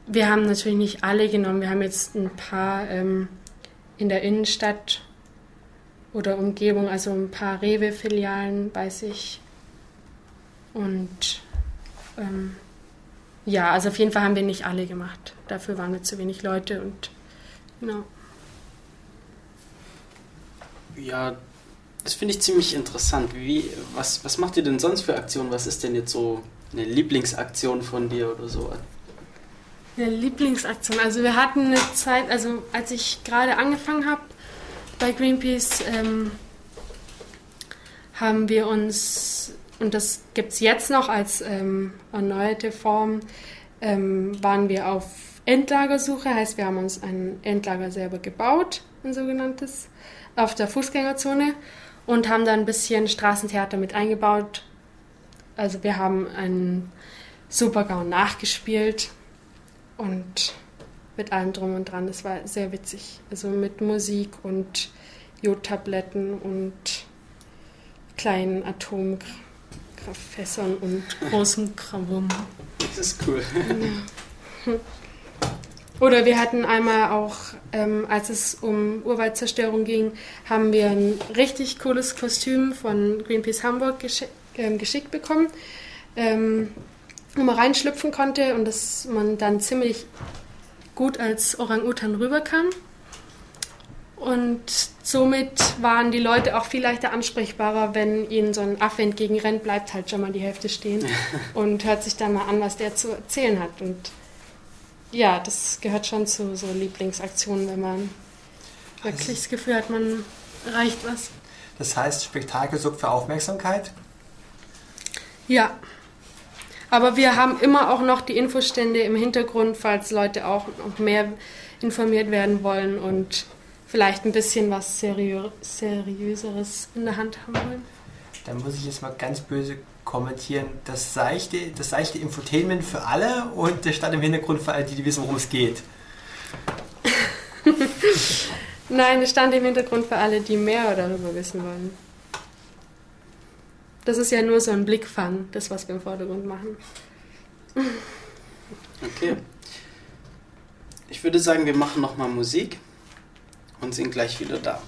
Wir haben natürlich nicht alle genommen. Wir haben jetzt ein paar ähm, in der Innenstadt oder Umgebung, also ein paar Rewe-Filialen, weiß ich. Und ähm, ja, also auf jeden Fall haben wir nicht alle gemacht. Dafür waren wir zu wenig Leute und genau. Ja, das finde ich ziemlich interessant. Wie, was, was macht ihr denn sonst für Aktionen? Was ist denn jetzt so eine Lieblingsaktion von dir oder so? Eine Lieblingsaktion. Also wir hatten eine Zeit, also als ich gerade angefangen habe bei Greenpeace, ähm, haben wir uns, und das gibt es jetzt noch als ähm, erneuerte Form, ähm, waren wir auf Endlagersuche. Heißt, wir haben uns ein Endlager selber gebaut, ein sogenanntes, auf der Fußgängerzone und haben dann ein bisschen Straßentheater mit eingebaut. Also wir haben einen Supergau nachgespielt und mit allem drum und dran. Das war sehr witzig. Also mit Musik und Jodtabletten und kleinen Atomkraftfässern und großem Krawum. Das ist cool. Ja. Oder wir hatten einmal auch, ähm, als es um Urwaldzerstörung ging, haben wir ein richtig cooles Kostüm von Greenpeace Hamburg geschick, ähm, geschickt bekommen, ähm, wo man reinschlüpfen konnte und dass man dann ziemlich gut als Orang-Utan rüberkam. Und somit waren die Leute auch viel leichter ansprechbarer, wenn ihnen so ein Affe entgegenrennt, bleibt halt schon mal die Hälfte stehen und hört sich dann mal an, was der zu erzählen hat. Und ja, das gehört schon zu so Lieblingsaktionen, wenn man wirklich das Gefühl hat, man erreicht was. Das heißt, Spektakel sorgt für Aufmerksamkeit? Ja. Aber wir haben immer auch noch die Infostände im Hintergrund, falls Leute auch noch mehr informiert werden wollen und vielleicht ein bisschen was Seriö Seriöseres in der Hand haben wollen. Dann muss ich jetzt mal ganz böse kommentieren. Das seichte, das seichte Infotainment für alle und der Stand im Hintergrund für alle, die, die wissen, worum es geht. Nein, es stand im Hintergrund für alle, die mehr darüber wissen wollen. Das ist ja nur so ein Blickfang, das, was wir im Vordergrund machen. Okay. Ich würde sagen, wir machen nochmal Musik und sind gleich wieder da.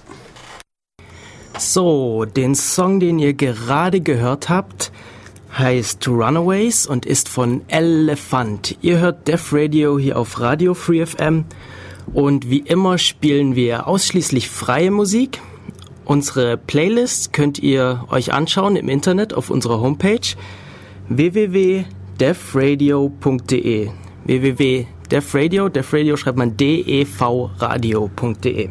So, den Song, den ihr gerade gehört habt, heißt Runaways und ist von Elephant. Ihr hört Def Radio hier auf Radio Free FM und wie immer spielen wir ausschließlich freie Musik. Unsere Playlist könnt ihr euch anschauen im Internet auf unserer Homepage www.defradio.de www.defradio, defradio schreibt man devradio.de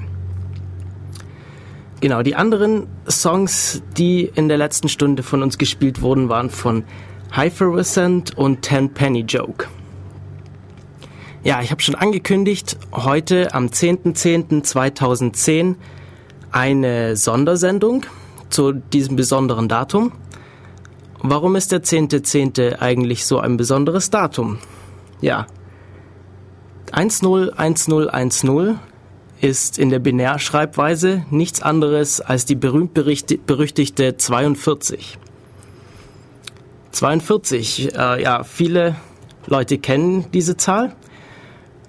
Genau, die anderen Songs, die in der letzten Stunde von uns gespielt wurden, waren von Hypherescent und Ten Penny Joke. Ja, ich habe schon angekündigt, heute am 10.10.2010 eine Sondersendung zu diesem besonderen Datum. Warum ist der 10.10. .10. eigentlich so ein besonderes Datum? Ja, 101010 ist in der Binärschreibweise nichts anderes als die berühmt-berüchtigte 42. 42, äh, ja, viele Leute kennen diese Zahl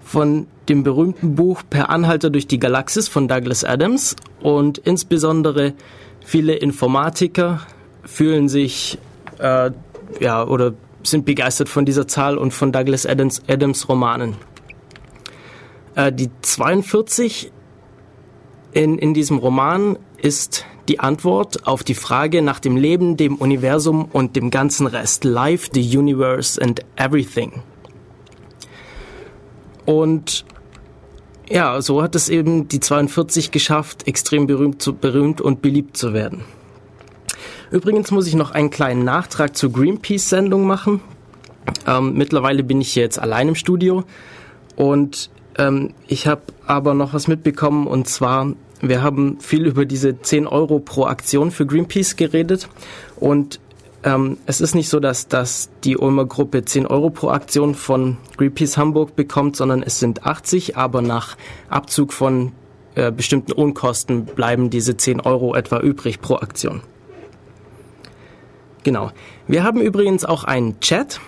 von dem berühmten Buch Per Anhalter durch die Galaxis von Douglas Adams und insbesondere viele Informatiker fühlen sich äh, ja oder sind begeistert von dieser Zahl und von Douglas Adams, Adams Romanen. Äh, die 42 in, in diesem Roman ist die Antwort auf die Frage nach dem Leben, dem Universum und dem ganzen Rest. Life, the Universe and Everything. Und ja, so hat es eben die 42 geschafft, extrem berühmt, zu, berühmt und beliebt zu werden. Übrigens muss ich noch einen kleinen Nachtrag zur Greenpeace-Sendung machen. Ähm, mittlerweile bin ich jetzt allein im Studio und ähm, ich habe aber noch was mitbekommen und zwar, wir haben viel über diese 10 Euro pro Aktion für Greenpeace geredet und ähm, es ist nicht so, dass, dass die Ulmer Gruppe 10 Euro pro Aktion von Greenpeace Hamburg bekommt, sondern es sind 80, aber nach Abzug von äh, bestimmten Unkosten bleiben diese 10 Euro etwa übrig pro Aktion. Genau. Wir haben übrigens auch einen Chat.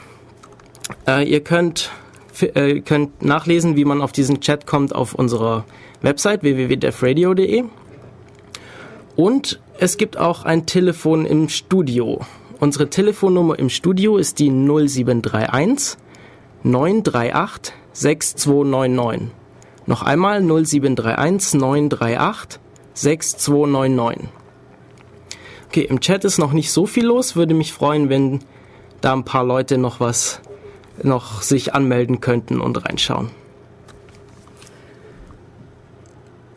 Äh, ihr könnt äh, könnt nachlesen, wie man auf diesen Chat kommt auf unserer Website www.defradio.de. Und es gibt auch ein Telefon im Studio. Unsere Telefonnummer im Studio ist die 0731 938 6299. Noch einmal 0731 938 6299. Okay, im Chat ist noch nicht so viel los. Würde mich freuen, wenn da ein paar Leute noch was noch sich anmelden könnten und reinschauen.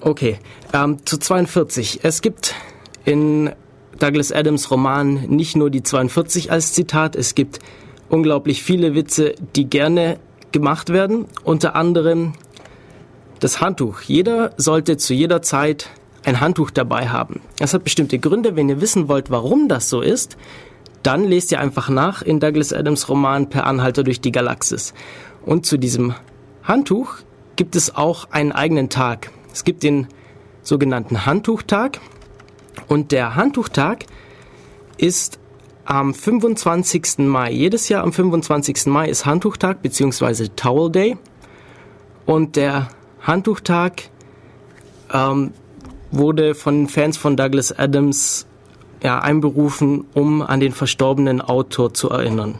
Okay, ähm, zu 42. Es gibt in Douglas Adams Roman nicht nur die 42 als Zitat, es gibt unglaublich viele Witze, die gerne gemacht werden. Unter anderem das Handtuch. Jeder sollte zu jeder Zeit ein Handtuch dabei haben. Das hat bestimmte Gründe. Wenn ihr wissen wollt, warum das so ist, dann lest ihr einfach nach in Douglas Adams Roman Per Anhalter durch die Galaxis. Und zu diesem Handtuch gibt es auch einen eigenen Tag. Es gibt den sogenannten Handtuchtag. Und der Handtuchtag ist am 25. Mai. Jedes Jahr am 25. Mai ist Handtuchtag bzw. Towel Day. Und der Handtuchtag ähm, wurde von Fans von Douglas Adams ja, einberufen, um an den verstorbenen Autor zu erinnern.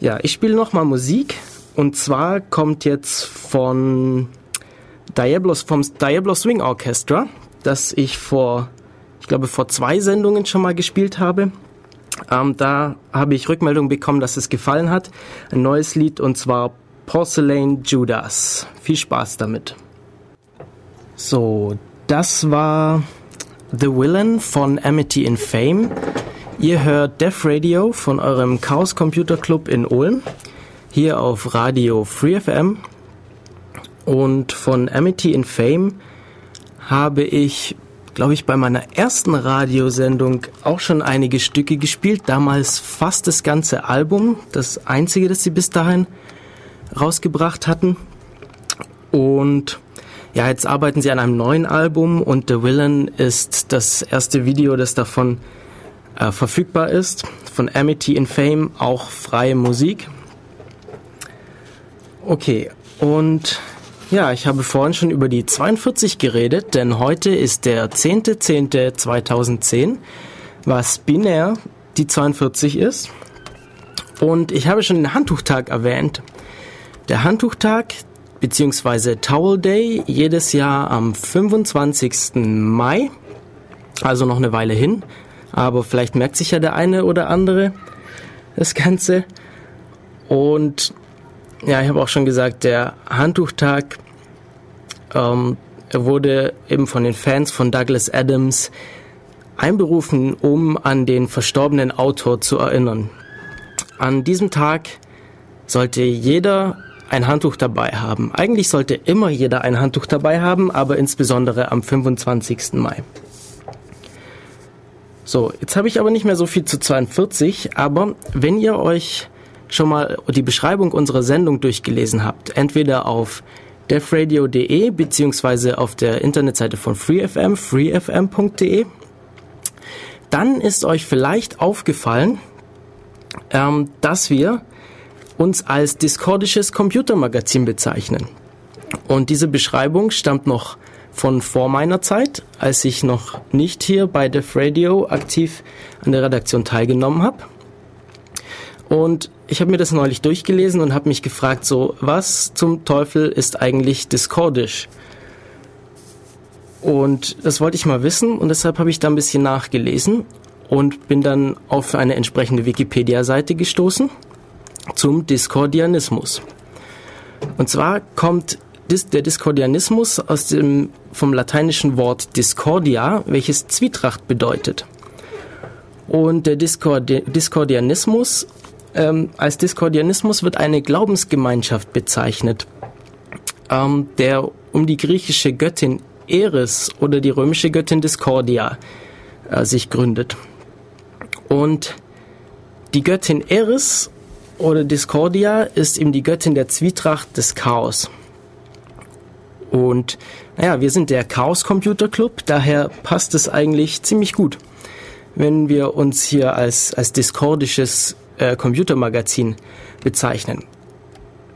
Ja, ich spiele nochmal Musik und zwar kommt jetzt von Diablos, vom Diablo Swing Orchestra, das ich vor, ich glaube, vor zwei Sendungen schon mal gespielt habe. Ähm, da habe ich Rückmeldung bekommen, dass es gefallen hat. Ein neues Lied und zwar Porcelain Judas. Viel Spaß damit. So, das war The Villain von Amity in Fame. Ihr hört Def Radio von eurem Chaos Computer Club in Ulm. Hier auf Radio Free FM. Und von Amity in Fame habe ich, glaube ich, bei meiner ersten Radiosendung auch schon einige Stücke gespielt. Damals fast das ganze Album. Das einzige, das sie bis dahin rausgebracht hatten. Und ja, jetzt arbeiten sie an einem neuen Album und The Villain ist das erste Video, das davon äh, verfügbar ist. Von Amity in Fame auch freie Musik. Okay, und ja, ich habe vorhin schon über die 42 geredet, denn heute ist der 10.10.2010, was binär die 42 ist. Und ich habe schon den Handtuchtag erwähnt. Der Handtuchtag bzw. Towel Day jedes Jahr am 25. Mai, also noch eine Weile hin, aber vielleicht merkt sich ja der eine oder andere das Ganze. Und ja, ich habe auch schon gesagt, der Handtuchtag ähm, wurde eben von den Fans von Douglas Adams einberufen, um an den verstorbenen Autor zu erinnern. An diesem Tag sollte jeder ein Handtuch dabei haben. Eigentlich sollte immer jeder ein Handtuch dabei haben, aber insbesondere am 25. Mai. So, jetzt habe ich aber nicht mehr so viel zu 42, aber wenn ihr euch schon mal die Beschreibung unserer Sendung durchgelesen habt, entweder auf defradio.de beziehungsweise auf der Internetseite von FreeFM, freefm.de, dann ist euch vielleicht aufgefallen, ähm, dass wir uns als discordisches Computermagazin bezeichnen. Und diese Beschreibung stammt noch von vor meiner Zeit, als ich noch nicht hier bei Def Radio aktiv an der Redaktion teilgenommen habe. Und ich habe mir das neulich durchgelesen und habe mich gefragt, so was zum Teufel ist eigentlich Discordisch? Und das wollte ich mal wissen und deshalb habe ich da ein bisschen nachgelesen und bin dann auf eine entsprechende Wikipedia-Seite gestoßen zum Diskordianismus. Und zwar kommt der Diskordianismus aus dem, vom lateinischen Wort Discordia, welches Zwietracht bedeutet. Und der Discordi Diskordianismus, ähm, als Diskordianismus wird eine Glaubensgemeinschaft bezeichnet, ähm, der um die griechische Göttin Eris oder die römische Göttin Discordia äh, sich gründet. Und die Göttin Eris oder Discordia ist eben die Göttin der Zwietracht des Chaos. Und naja, wir sind der Chaos Computer Club, daher passt es eigentlich ziemlich gut, wenn wir uns hier als, als discordisches äh, Computermagazin bezeichnen.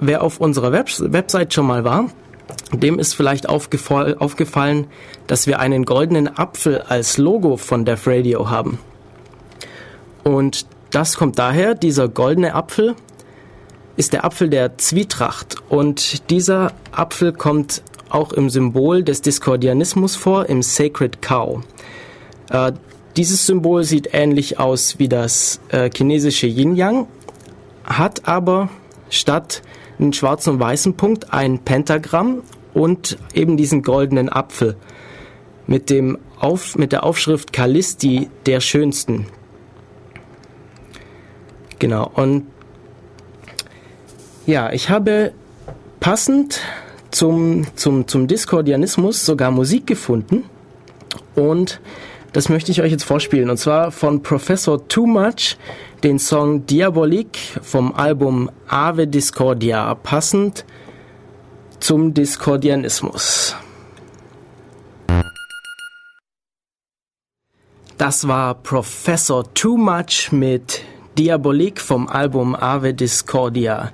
Wer auf unserer Web Website schon mal war, dem ist vielleicht aufgefall, aufgefallen, dass wir einen goldenen Apfel als Logo von Def Radio haben. Und das kommt daher, dieser goldene Apfel ist der Apfel der Zwietracht und dieser Apfel kommt auch im Symbol des Diskordianismus vor, im Sacred Cow. Äh, dieses Symbol sieht ähnlich aus wie das äh, chinesische Yin-Yang, hat aber statt einen schwarzen und weißen Punkt ein Pentagramm und eben diesen goldenen Apfel mit, dem Auf, mit der Aufschrift Kalisti der Schönsten. Genau, und ja, ich habe passend zum, zum, zum Discordianismus sogar Musik gefunden und das möchte ich euch jetzt vorspielen und zwar von Professor Too Much den Song Diabolik vom Album Ave Discordia, passend zum Discordianismus. Das war Professor Too Much mit Diabolik vom Album Ave Discordia.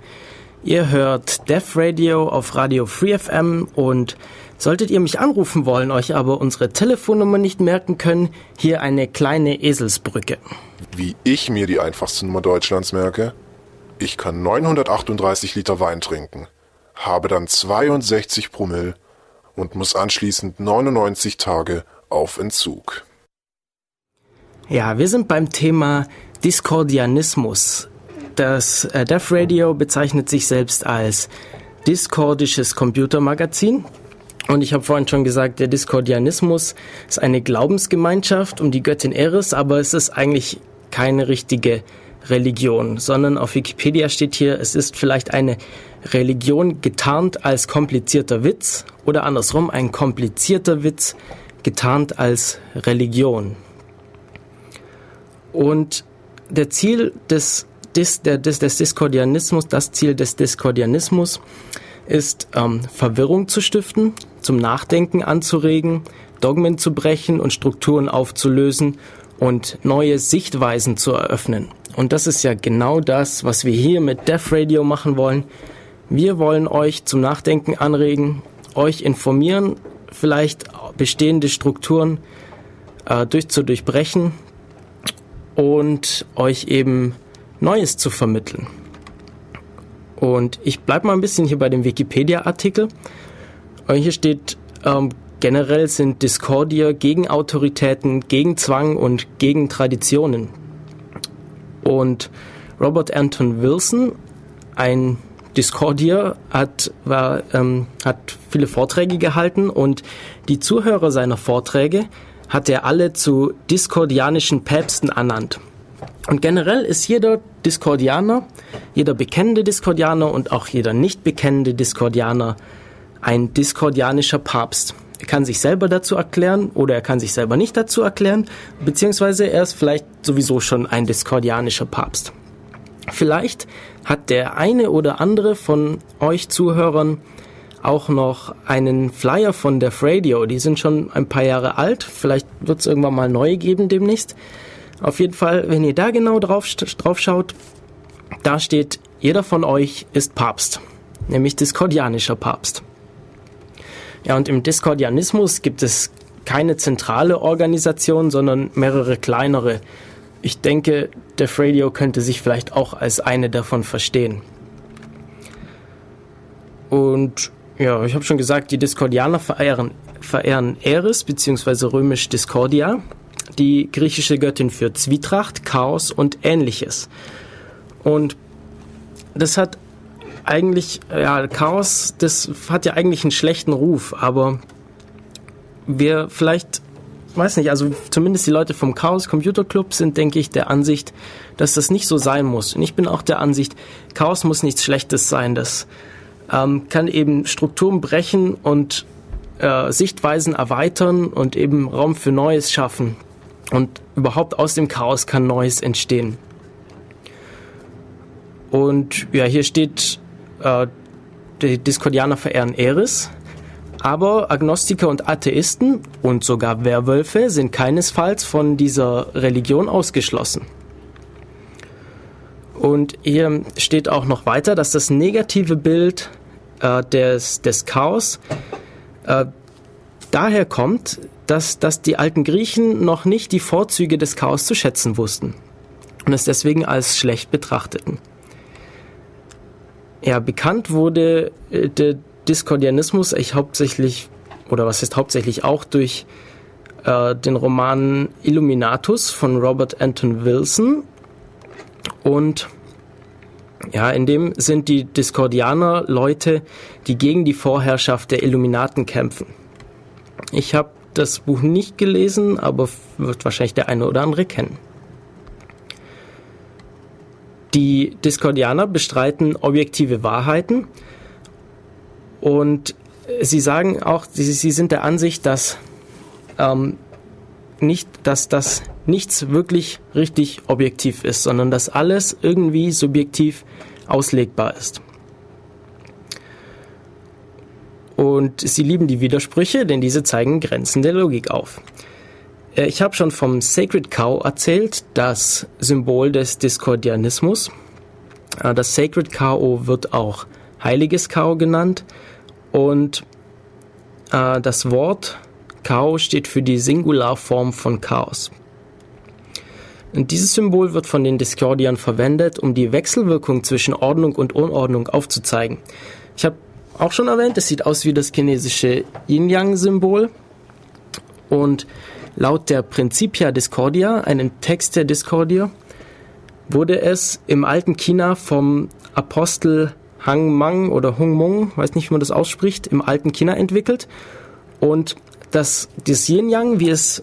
Ihr hört Death Radio auf Radio Free FM und solltet ihr mich anrufen wollen, euch aber unsere Telefonnummer nicht merken können, hier eine kleine Eselsbrücke. Wie ich mir die einfachste Nummer Deutschlands merke? Ich kann 938 Liter Wein trinken, habe dann 62 Promille und muss anschließend 99 Tage auf Entzug. Ja, wir sind beim Thema Discordianismus. Das äh, Deaf Radio bezeichnet sich selbst als discordisches Computermagazin. Und ich habe vorhin schon gesagt, der Discordianismus ist eine Glaubensgemeinschaft um die Göttin Eris, aber es ist eigentlich keine richtige Religion, sondern auf Wikipedia steht hier, es ist vielleicht eine Religion getarnt als komplizierter Witz oder andersrum ein komplizierter Witz getarnt als Religion. Und der Ziel des, des, des, des Diskordianismus, das Ziel des Diskordianismus ist, ähm, Verwirrung zu stiften, zum Nachdenken anzuregen, Dogmen zu brechen und Strukturen aufzulösen und neue Sichtweisen zu eröffnen. Und das ist ja genau das, was wir hier mit Death Radio machen wollen. Wir wollen euch zum Nachdenken anregen, euch informieren, vielleicht bestehende Strukturen äh, durch zu durchbrechen und euch eben Neues zu vermitteln. Und ich bleibe mal ein bisschen hier bei dem Wikipedia-Artikel. Hier steht, ähm, generell sind Discordier gegen Autoritäten, gegen Zwang und gegen Traditionen. Und Robert Anton Wilson, ein Discordier, hat, war, ähm, hat viele Vorträge gehalten und die Zuhörer seiner Vorträge hat er alle zu diskordianischen Päpsten ernannt. Und generell ist jeder Diskordianer, jeder bekennende Diskordianer und auch jeder nicht bekennende Diskordianer ein diskordianischer Papst. Er kann sich selber dazu erklären oder er kann sich selber nicht dazu erklären, beziehungsweise er ist vielleicht sowieso schon ein diskordianischer Papst. Vielleicht hat der eine oder andere von euch Zuhörern auch noch einen Flyer von der Radio. Die sind schon ein paar Jahre alt. Vielleicht wird es irgendwann mal neue geben demnächst. Auf jeden Fall, wenn ihr da genau drauf, drauf schaut, da steht, jeder von euch ist Papst, nämlich diskordianischer Papst. Ja, und im Diskordianismus gibt es keine zentrale Organisation, sondern mehrere kleinere. Ich denke, der Radio könnte sich vielleicht auch als eine davon verstehen. Und ja, ich habe schon gesagt, die Diskordianer verehren, verehren Eris bzw. römisch Discordia, die griechische Göttin für Zwietracht, Chaos und ähnliches. Und das hat eigentlich, ja, Chaos, das hat ja eigentlich einen schlechten Ruf, aber wir vielleicht, weiß nicht, also zumindest die Leute vom Chaos Computer Club sind, denke ich, der Ansicht, dass das nicht so sein muss. Und ich bin auch der Ansicht, Chaos muss nichts Schlechtes sein. Das ähm, kann eben Strukturen brechen und äh, Sichtweisen erweitern und eben Raum für Neues schaffen. Und überhaupt aus dem Chaos kann Neues entstehen. Und ja, hier steht, äh, die Diskordianer verehren Eris, aber Agnostiker und Atheisten und sogar Werwölfe sind keinesfalls von dieser Religion ausgeschlossen. Und hier steht auch noch weiter, dass das negative Bild äh, des, des Chaos äh, daher kommt, dass, dass die alten Griechen noch nicht die Vorzüge des Chaos zu schätzen wussten und es deswegen als schlecht betrachteten. Ja, bekannt wurde äh, der Diskordianismus echt hauptsächlich, oder was ist hauptsächlich auch durch äh, den Roman Illuminatus von Robert Anton Wilson und ja, in dem sind die Diskordianer Leute, die gegen die Vorherrschaft der Illuminaten kämpfen. Ich habe das Buch nicht gelesen, aber wird wahrscheinlich der eine oder andere kennen. Die Diskordianer bestreiten objektive Wahrheiten und Sie sagen auch, Sie, Sie sind der Ansicht, dass ähm, nicht, dass das nichts wirklich richtig objektiv ist, sondern dass alles irgendwie subjektiv auslegbar ist. Und sie lieben die Widersprüche, denn diese zeigen Grenzen der Logik auf. Äh, ich habe schon vom Sacred Cow erzählt, das Symbol des Diskordianismus. Äh, das Sacred Cow wird auch heiliges Cow genannt und äh, das Wort Chaos steht für die Singularform von Chaos. Und dieses Symbol wird von den Discordiern verwendet, um die Wechselwirkung zwischen Ordnung und Unordnung aufzuzeigen. Ich habe auch schon erwähnt, es sieht aus wie das chinesische Yin-Yang-Symbol. Und laut der Principia Discordia, einem Text der Discordia, wurde es im alten China vom Apostel Hang Mang oder Hung Mung, weiß nicht, wie man das ausspricht, im alten China entwickelt. Und das, das Yin Yang, wie es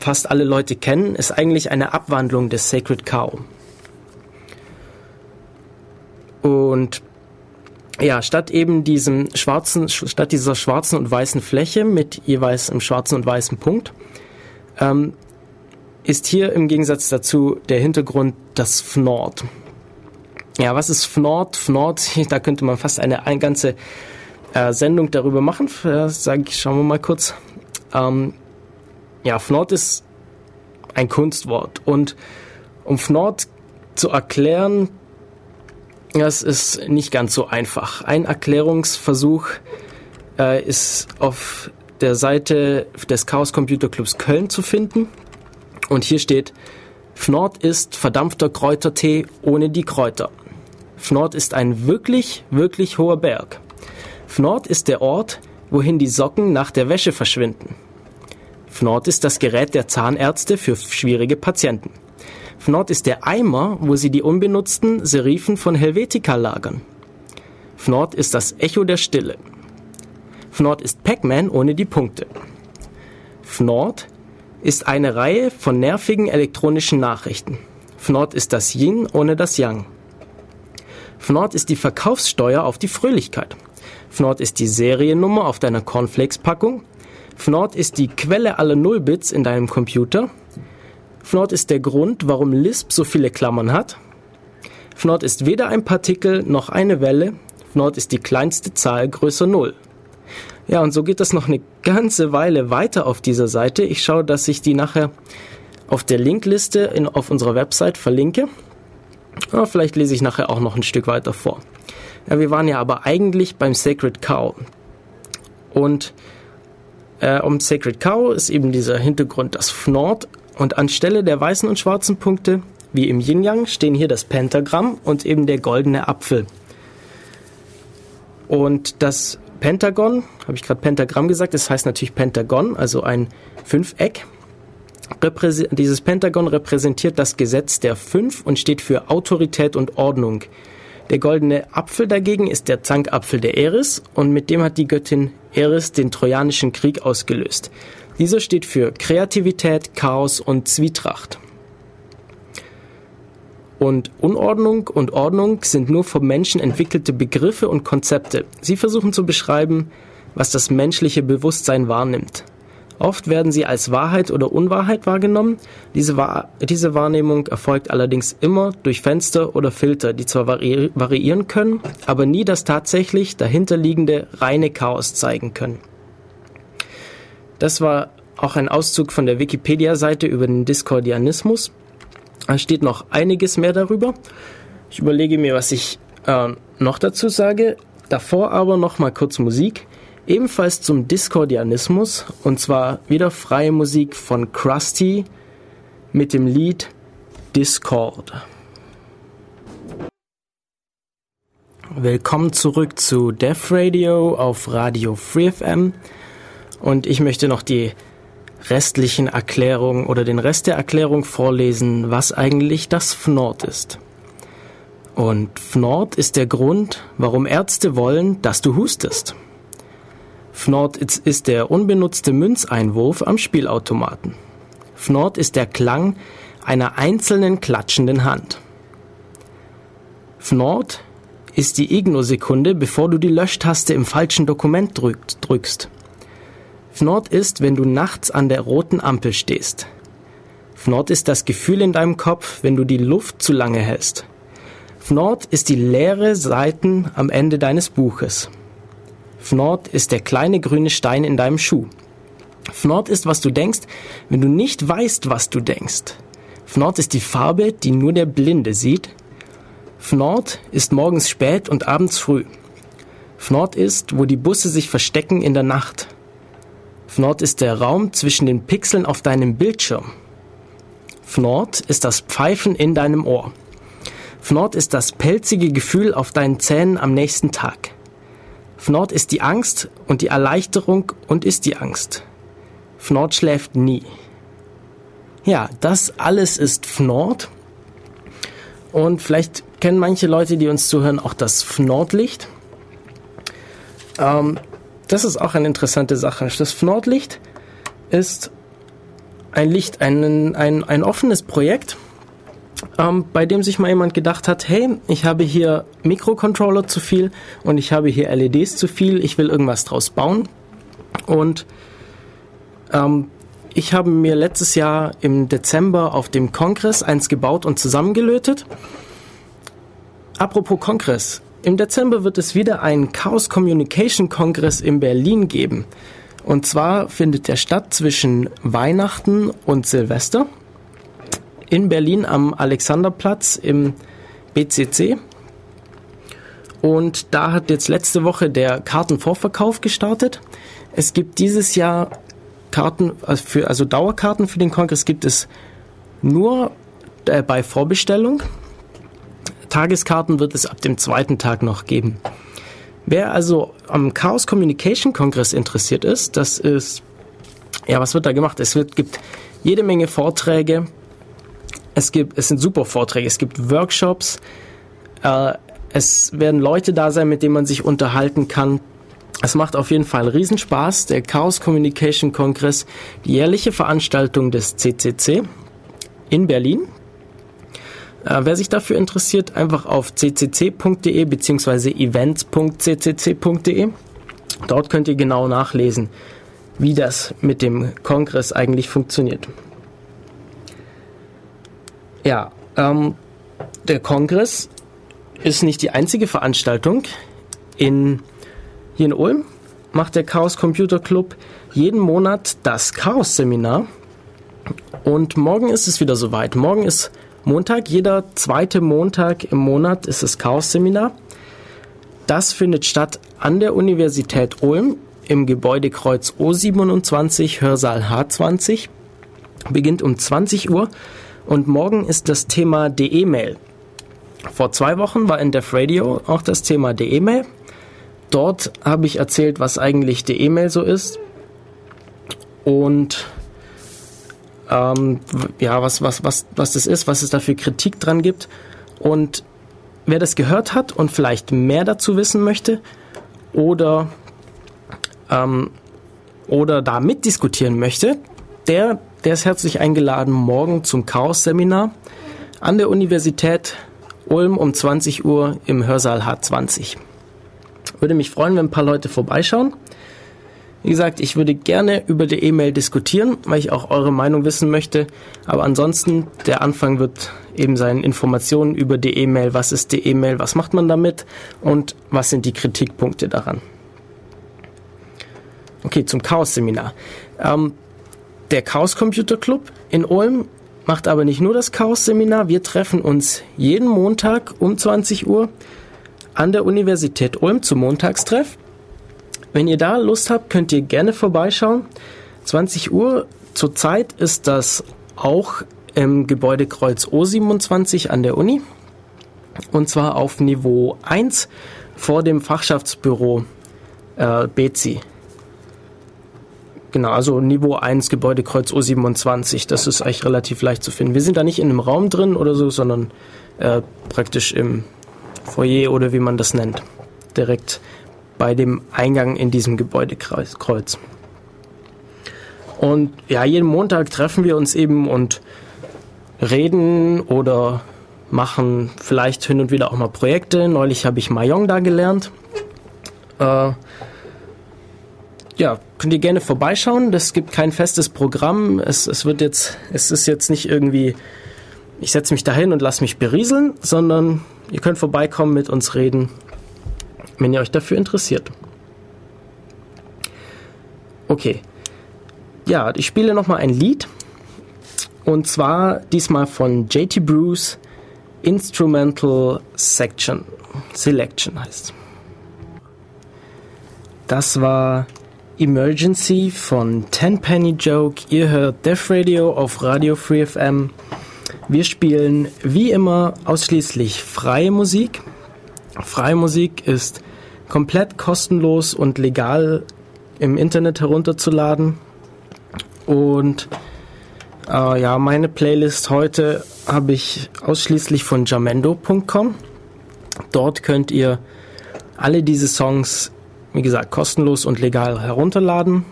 fast alle Leute kennen, ist eigentlich eine Abwandlung des Sacred Cow. Und ja, statt eben diesem schwarzen, statt dieser schwarzen und weißen Fläche mit jeweils einem schwarzen und weißen Punkt, ähm, ist hier im Gegensatz dazu der Hintergrund das Fnord. Ja, was ist Fnord? Fnord, da könnte man fast eine, eine ganze äh, Sendung darüber machen. Äh, ich, schauen wir mal kurz. Ähm, ja, Fnord ist ein Kunstwort. Und um Fnord zu erklären, das ist nicht ganz so einfach. Ein Erklärungsversuch äh, ist auf der Seite des Chaos Computer Clubs Köln zu finden. Und hier steht, Fnord ist verdampfter Kräutertee ohne die Kräuter. Fnord ist ein wirklich, wirklich hoher Berg. Fnord ist der Ort, wohin die Socken nach der Wäsche verschwinden. Fnord ist das Gerät der Zahnärzte für schwierige Patienten. Fnord ist der Eimer, wo sie die unbenutzten Serifen von Helvetica lagern. Fnord ist das Echo der Stille. Fnord ist Pac-Man ohne die Punkte. Fnord ist eine Reihe von nervigen elektronischen Nachrichten. Fnord ist das Yin ohne das Yang. Fnord ist die Verkaufssteuer auf die Fröhlichkeit. Fnord ist die Seriennummer auf deiner Cornflakes-Packung. Fnord ist die Quelle aller Nullbits in deinem Computer. Fnord ist der Grund, warum Lisp so viele Klammern hat. Fnord ist weder ein Partikel noch eine Welle. Fnord ist die kleinste Zahl größer 0. Ja, und so geht das noch eine ganze Weile weiter auf dieser Seite. Ich schaue, dass ich die nachher auf der Linkliste in, auf unserer Website verlinke. Ja, vielleicht lese ich nachher auch noch ein Stück weiter vor. Ja, wir waren ja aber eigentlich beim Sacred Cow. Und äh, um Sacred Cow ist eben dieser Hintergrund das Fnord und anstelle der weißen und schwarzen Punkte, wie im Yin Yang, stehen hier das Pentagramm und eben der goldene Apfel. Und das Pentagon, habe ich gerade Pentagramm gesagt, das heißt natürlich Pentagon, also ein Fünfeck. Dieses Pentagon repräsentiert das Gesetz der Fünf und steht für Autorität und Ordnung. Der goldene Apfel dagegen ist der Zankapfel der Eris und mit dem hat die Göttin Eris den Trojanischen Krieg ausgelöst. Dieser steht für Kreativität, Chaos und Zwietracht. Und Unordnung und Ordnung sind nur vom Menschen entwickelte Begriffe und Konzepte. Sie versuchen zu beschreiben, was das menschliche Bewusstsein wahrnimmt. Oft werden sie als Wahrheit oder Unwahrheit wahrgenommen. Diese, Wahr diese Wahrnehmung erfolgt allerdings immer durch Fenster oder Filter, die zwar vari variieren können, aber nie das tatsächlich dahinterliegende reine Chaos zeigen können. Das war auch ein Auszug von der Wikipedia-Seite über den Discordianismus. Da steht noch einiges mehr darüber. Ich überlege mir, was ich äh, noch dazu sage. Davor aber noch mal kurz Musik ebenfalls zum Discordianismus und zwar wieder freie Musik von Krusty mit dem Lied Discord. Willkommen zurück zu Def Radio auf Radio Free FM und ich möchte noch die restlichen Erklärungen oder den Rest der Erklärung vorlesen, was eigentlich das FNORD ist. Und FNORD ist der Grund, warum Ärzte wollen, dass du hustest. Fnord ist der unbenutzte Münzeinwurf am Spielautomaten. Fnord ist der Klang einer einzelnen klatschenden Hand. Fnord ist die Igno-Sekunde, bevor du die Löschtaste im falschen Dokument drückst. Fnord ist, wenn du nachts an der roten Ampel stehst. Fnord ist das Gefühl in deinem Kopf, wenn du die Luft zu lange hältst. Fnord ist die leere Seiten am Ende deines Buches. Fnord ist der kleine grüne Stein in deinem Schuh. Fnord ist, was du denkst, wenn du nicht weißt, was du denkst. Fnord ist die Farbe, die nur der Blinde sieht. Fnord ist morgens spät und abends früh. Fnord ist, wo die Busse sich verstecken in der Nacht. Fnord ist der Raum zwischen den Pixeln auf deinem Bildschirm. Fnord ist das Pfeifen in deinem Ohr. Fnord ist das pelzige Gefühl auf deinen Zähnen am nächsten Tag. Fnord ist die Angst und die Erleichterung und ist die Angst. Fnord schläft nie. Ja, das alles ist Fnord. Und vielleicht kennen manche Leute, die uns zuhören, auch das Fnordlicht. Ähm, das ist auch eine interessante Sache. Das Fnordlicht ist ein Licht, ein, ein, ein offenes Projekt, ähm, bei dem sich mal jemand gedacht hat, hey, ich habe hier Mikrocontroller zu viel und ich habe hier LEDs zu viel, ich will irgendwas draus bauen. Und ähm, ich habe mir letztes Jahr im Dezember auf dem Kongress eins gebaut und zusammengelötet. Apropos Kongress. Im Dezember wird es wieder einen Chaos Communication Kongress in Berlin geben. Und zwar findet der statt zwischen Weihnachten und Silvester in Berlin am Alexanderplatz im BCC. Und da hat jetzt letzte Woche der Kartenvorverkauf gestartet. Es gibt dieses Jahr Karten, also, für, also Dauerkarten für den Kongress gibt es nur äh, bei Vorbestellung. Tageskarten wird es ab dem zweiten Tag noch geben. Wer also am Chaos Communication Kongress interessiert ist, das ist, ja, was wird da gemacht? Es wird, gibt jede Menge Vorträge. Es gibt, es sind super Vorträge. Es gibt Workshops. Äh, es werden Leute da sein, mit denen man sich unterhalten kann. Es macht auf jeden Fall Riesenspaß. Der Chaos Communication Kongress, die jährliche Veranstaltung des CCC in Berlin. Äh, wer sich dafür interessiert, einfach auf ccc.de bzw. events.ccc.de. Dort könnt ihr genau nachlesen, wie das mit dem Kongress eigentlich funktioniert. Ja, ähm, der Kongress ist nicht die einzige Veranstaltung. In, hier in Ulm macht der Chaos Computer Club jeden Monat das Chaos Seminar. Und morgen ist es wieder soweit. Morgen ist Montag, jeder zweite Montag im Monat ist das Chaos-Seminar. Das findet statt an der Universität Ulm im Gebäudekreuz O27, Hörsaal H20. Beginnt um 20 Uhr und morgen ist das Thema DE-Mail. Vor zwei Wochen war in Def Radio auch das Thema DE-Mail. Dort habe ich erzählt, was eigentlich DE-Mail so ist. Und ähm, ja, was, was, was, was das ist, was es da für Kritik dran gibt. Und wer das gehört hat und vielleicht mehr dazu wissen möchte oder, ähm, oder da mitdiskutieren möchte, der, der ist herzlich eingeladen morgen zum Chaos-Seminar an der Universität Ulm um 20 Uhr im Hörsaal H20. Würde mich freuen, wenn ein paar Leute vorbeischauen. Wie gesagt, ich würde gerne über die E-Mail diskutieren, weil ich auch eure Meinung wissen möchte. Aber ansonsten, der Anfang wird eben sein Informationen über die E-Mail. Was ist die E-Mail? Was macht man damit? Und was sind die Kritikpunkte daran? Okay, zum Chaos-Seminar. Ähm, der Chaos Computer Club in Ulm macht aber nicht nur das Chaos-Seminar. Wir treffen uns jeden Montag um 20 Uhr an der Universität Ulm zum Montagstreff. Wenn ihr da Lust habt, könnt ihr gerne vorbeischauen. 20 Uhr zurzeit ist das auch im Gebäudekreuz O27 an der Uni. Und zwar auf Niveau 1 vor dem Fachschaftsbüro äh, BEZI. Genau, also Niveau 1 Gebäudekreuz O27. Das ist eigentlich relativ leicht zu finden. Wir sind da nicht in einem Raum drin oder so, sondern äh, praktisch im Foyer oder wie man das nennt. Direkt bei dem Eingang in diesem Gebäudekreuz. Und ja, jeden Montag treffen wir uns eben und reden oder machen vielleicht hin und wieder auch mal Projekte. Neulich habe ich Mahjong da gelernt. Äh, ja, könnt ihr gerne vorbeischauen. Es gibt kein festes Programm. Es, es wird jetzt, es ist jetzt nicht irgendwie, ich setze mich dahin und lasse mich berieseln, sondern ihr könnt vorbeikommen, mit uns reden, wenn ihr euch dafür interessiert. Okay. Ja, ich spiele nochmal ein Lied. Und zwar diesmal von JT Bruce Instrumental Section. Selection heißt. Das war Emergency von Tenpenny Joke. Ihr hört Def Radio auf Radio Free FM. Wir spielen wie immer ausschließlich freie Musik. Freie Musik ist komplett kostenlos und legal im Internet herunterzuladen. Und äh, ja, meine Playlist heute habe ich ausschließlich von jamendo.com. Dort könnt ihr alle diese Songs wie gesagt, kostenlos und legal herunterladen.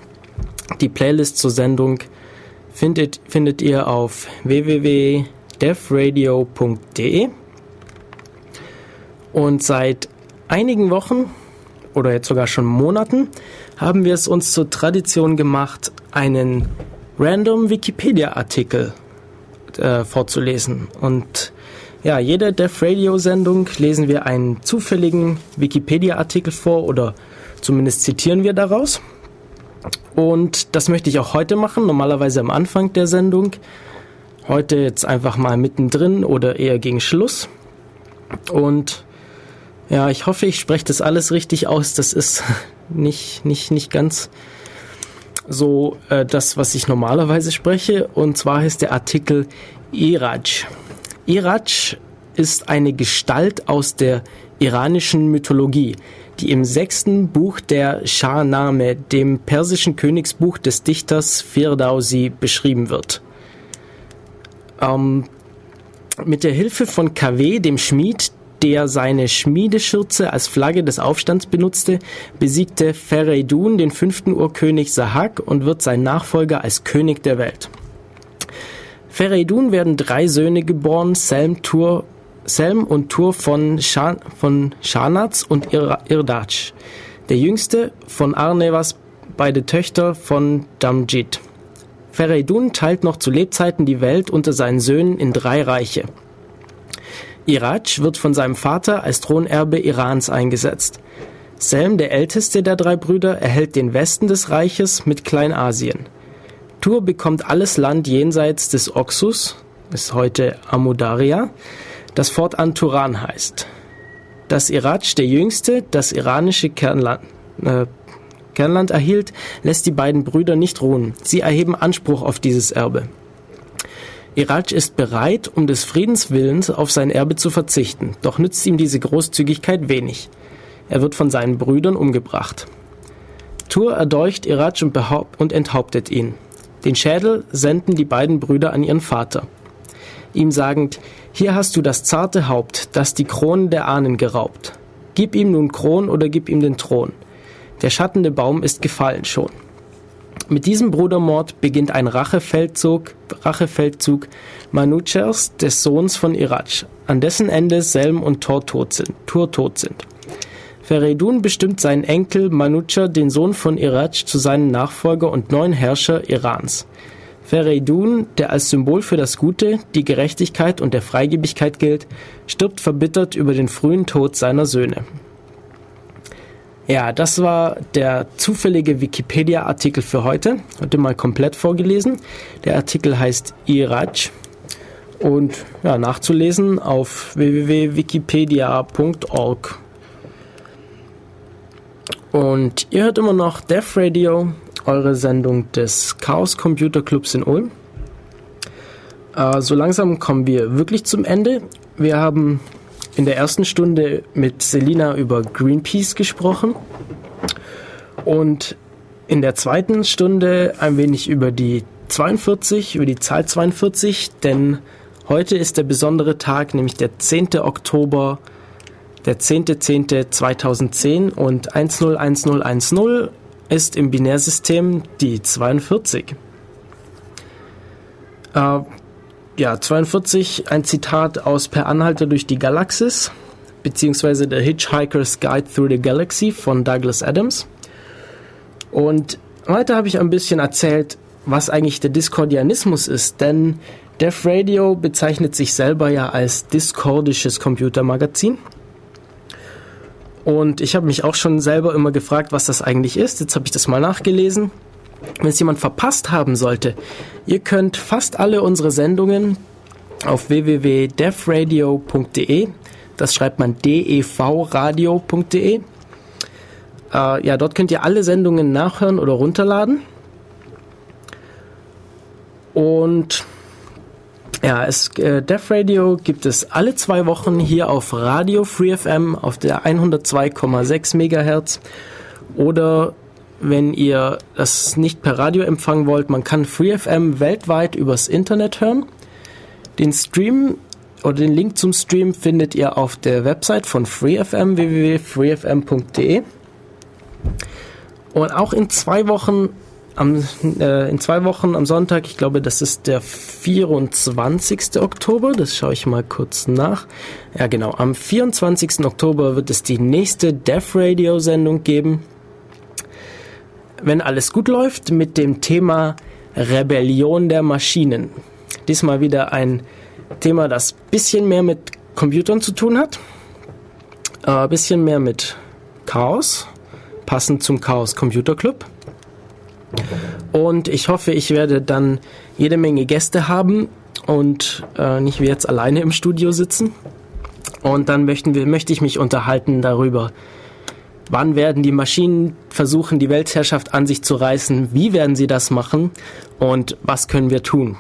Die Playlist zur Sendung findet, findet ihr auf www.devradio.de. Und seit einigen Wochen oder jetzt sogar schon Monaten haben wir es uns zur Tradition gemacht, einen random Wikipedia-Artikel äh, vorzulesen. Und ja, jede Dev Radio Sendung lesen wir einen zufälligen Wikipedia-Artikel vor oder Zumindest zitieren wir daraus. Und das möchte ich auch heute machen, normalerweise am Anfang der Sendung. Heute jetzt einfach mal mittendrin oder eher gegen Schluss. Und ja, ich hoffe, ich spreche das alles richtig aus. Das ist nicht, nicht, nicht ganz so äh, das, was ich normalerweise spreche. Und zwar heißt der Artikel Iraj. Iraj ist eine Gestalt aus der iranischen Mythologie, die im sechsten Buch der Shahnameh, dem persischen Königsbuch des Dichters Firdausi, beschrieben wird. Ähm, mit der Hilfe von KW, dem Schmied, der seine Schmiedeschürze als Flagge des Aufstands benutzte, besiegte Fereidun den fünften Urkönig Sahak und wird sein Nachfolger als König der Welt. Fereidun werden drei Söhne geboren, Selm, Tur Selm und Tur von, Shan, von Schanaz und Ir Irdatsch. Der jüngste von Arnevas beide Töchter von Damjid. Fereidun teilt noch zu Lebzeiten die Welt unter seinen Söhnen in drei Reiche. Iraj wird von seinem Vater als Thronerbe Irans eingesetzt. Selm, der älteste der drei Brüder, erhält den Westen des Reiches mit Kleinasien. Tur bekommt alles Land jenseits des Oxus, ist heute Amudaria, das fortan Turan heißt. Das Irak, der jüngste, das iranische Kernland, äh, Kernland erhielt, lässt die beiden Brüder nicht ruhen. Sie erheben Anspruch auf dieses Erbe. Irak ist bereit, um des Friedens willens auf sein Erbe zu verzichten, doch nützt ihm diese Großzügigkeit wenig. Er wird von seinen Brüdern umgebracht. Tur erdolcht Irak und, und enthauptet ihn. Den Schädel senden die beiden Brüder an ihren Vater. Ihm sagend, hier hast du das zarte Haupt, das die Kronen der Ahnen geraubt. Gib ihm nun Kron oder gib ihm den Thron. Der schattende Baum ist gefallen schon. Mit diesem Brudermord beginnt ein Rachefeldzug, Rachefeldzug Manuchers, des Sohns von Iratsch, an dessen Ende Selm und Tor tot sind. Tur tot sind. Feridun bestimmt seinen Enkel Manucher, den Sohn von Iratsch, zu seinem Nachfolger und neuen Herrscher Irans. Fereidun, der als Symbol für das Gute, die Gerechtigkeit und der Freigebigkeit gilt, stirbt verbittert über den frühen Tod seiner Söhne. Ja, das war der zufällige Wikipedia-Artikel für heute. Heute mal komplett vorgelesen. Der Artikel heißt Iraj und ja, nachzulesen auf www.wikipedia.org. Und ihr hört immer noch Death Radio eure Sendung des Chaos Computer Clubs in Ulm. Äh, so langsam kommen wir wirklich zum Ende. Wir haben in der ersten Stunde mit Selina über Greenpeace gesprochen und in der zweiten Stunde ein wenig über die 42, über die Zahl 42, denn heute ist der besondere Tag, nämlich der 10. Oktober, der 10.10.2010 und 101010 ist im Binärsystem die 42. Äh, ja, 42, ein Zitat aus Per Anhalter durch die Galaxis, beziehungsweise The Hitchhiker's Guide Through the Galaxy von Douglas Adams. Und heute habe ich ein bisschen erzählt, was eigentlich der Discordianismus ist, denn Def Radio bezeichnet sich selber ja als discordisches Computermagazin. Und ich habe mich auch schon selber immer gefragt, was das eigentlich ist. Jetzt habe ich das mal nachgelesen. Wenn es jemand verpasst haben sollte, ihr könnt fast alle unsere Sendungen auf www.devradio.de, das schreibt man devradio.de. Äh, ja, dort könnt ihr alle Sendungen nachhören oder runterladen. Und ja, es, äh, Def Radio gibt es alle zwei Wochen hier auf Radio Free FM auf der 102,6 Megahertz. Oder wenn ihr das nicht per Radio empfangen wollt, man kann Free FM weltweit übers Internet hören. Den Stream oder den Link zum Stream findet ihr auf der Website von FreeFM www.freefm.de. Und auch in zwei Wochen am, äh, in zwei Wochen am Sonntag, ich glaube, das ist der 24. Oktober, das schaue ich mal kurz nach. Ja, genau, am 24. Oktober wird es die nächste Deaf Radio Sendung geben. Wenn alles gut läuft, mit dem Thema Rebellion der Maschinen. Diesmal wieder ein Thema, das bisschen mehr mit Computern zu tun hat, äh, bisschen mehr mit Chaos, passend zum Chaos Computer Club. Und ich hoffe, ich werde dann jede Menge Gäste haben und äh, nicht wie jetzt alleine im Studio sitzen. Und dann möchten wir, möchte ich mich unterhalten darüber, wann werden die Maschinen versuchen, die Weltherrschaft an sich zu reißen, wie werden sie das machen und was können wir tun.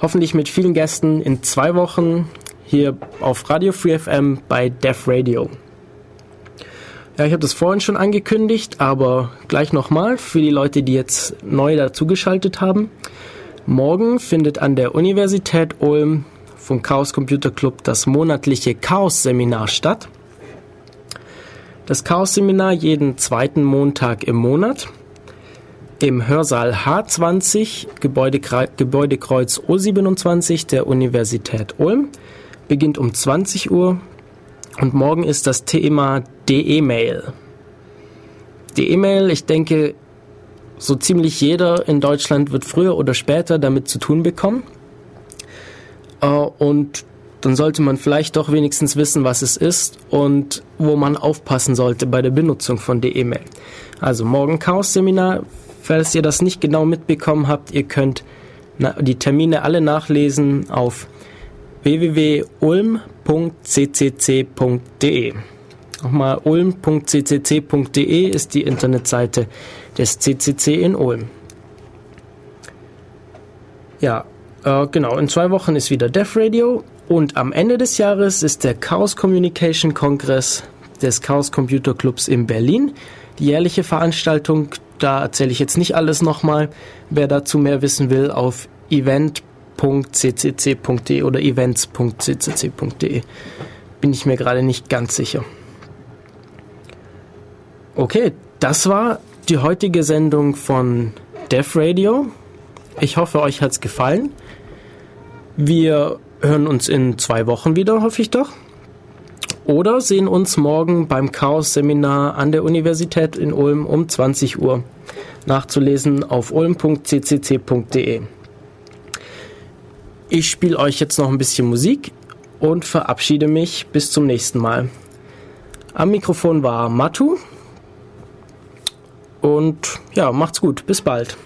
Hoffentlich mit vielen Gästen in zwei Wochen hier auf Radio Free FM bei Def Radio. Ja, ich habe das vorhin schon angekündigt, aber gleich nochmal für die Leute, die jetzt neu dazugeschaltet haben. Morgen findet an der Universität Ulm vom Chaos Computer Club das monatliche Chaos Seminar statt. Das Chaos Seminar jeden zweiten Montag im Monat im Hörsaal H20 Gebäudekreuz O27 der Universität Ulm beginnt um 20 Uhr und morgen ist das Thema DE-Mail. DE-Mail, ich denke, so ziemlich jeder in Deutschland wird früher oder später damit zu tun bekommen. Äh, und dann sollte man vielleicht doch wenigstens wissen, was es ist und wo man aufpassen sollte bei der Benutzung von DE-Mail. Also morgen Chaos-Seminar. Falls ihr das nicht genau mitbekommen habt, ihr könnt die Termine alle nachlesen auf www.ulm.ccc.de. Nochmal ulm.ccc.de ist die Internetseite des CCC in Ulm. Ja, äh, genau, in zwei Wochen ist wieder Def Radio und am Ende des Jahres ist der Chaos Communication Kongress des Chaos Computer Clubs in Berlin. Die jährliche Veranstaltung, da erzähle ich jetzt nicht alles nochmal. Wer dazu mehr wissen will, auf event.ccc.de oder events.ccc.de. Bin ich mir gerade nicht ganz sicher. Okay, das war die heutige Sendung von Def Radio. Ich hoffe, euch hat's gefallen. Wir hören uns in zwei Wochen wieder, hoffe ich doch. Oder sehen uns morgen beim Chaos-Seminar an der Universität in Ulm um 20 Uhr. Nachzulesen auf ulm.ccc.de. Ich spiele euch jetzt noch ein bisschen Musik und verabschiede mich bis zum nächsten Mal. Am Mikrofon war Matu. Und ja, macht's gut. Bis bald.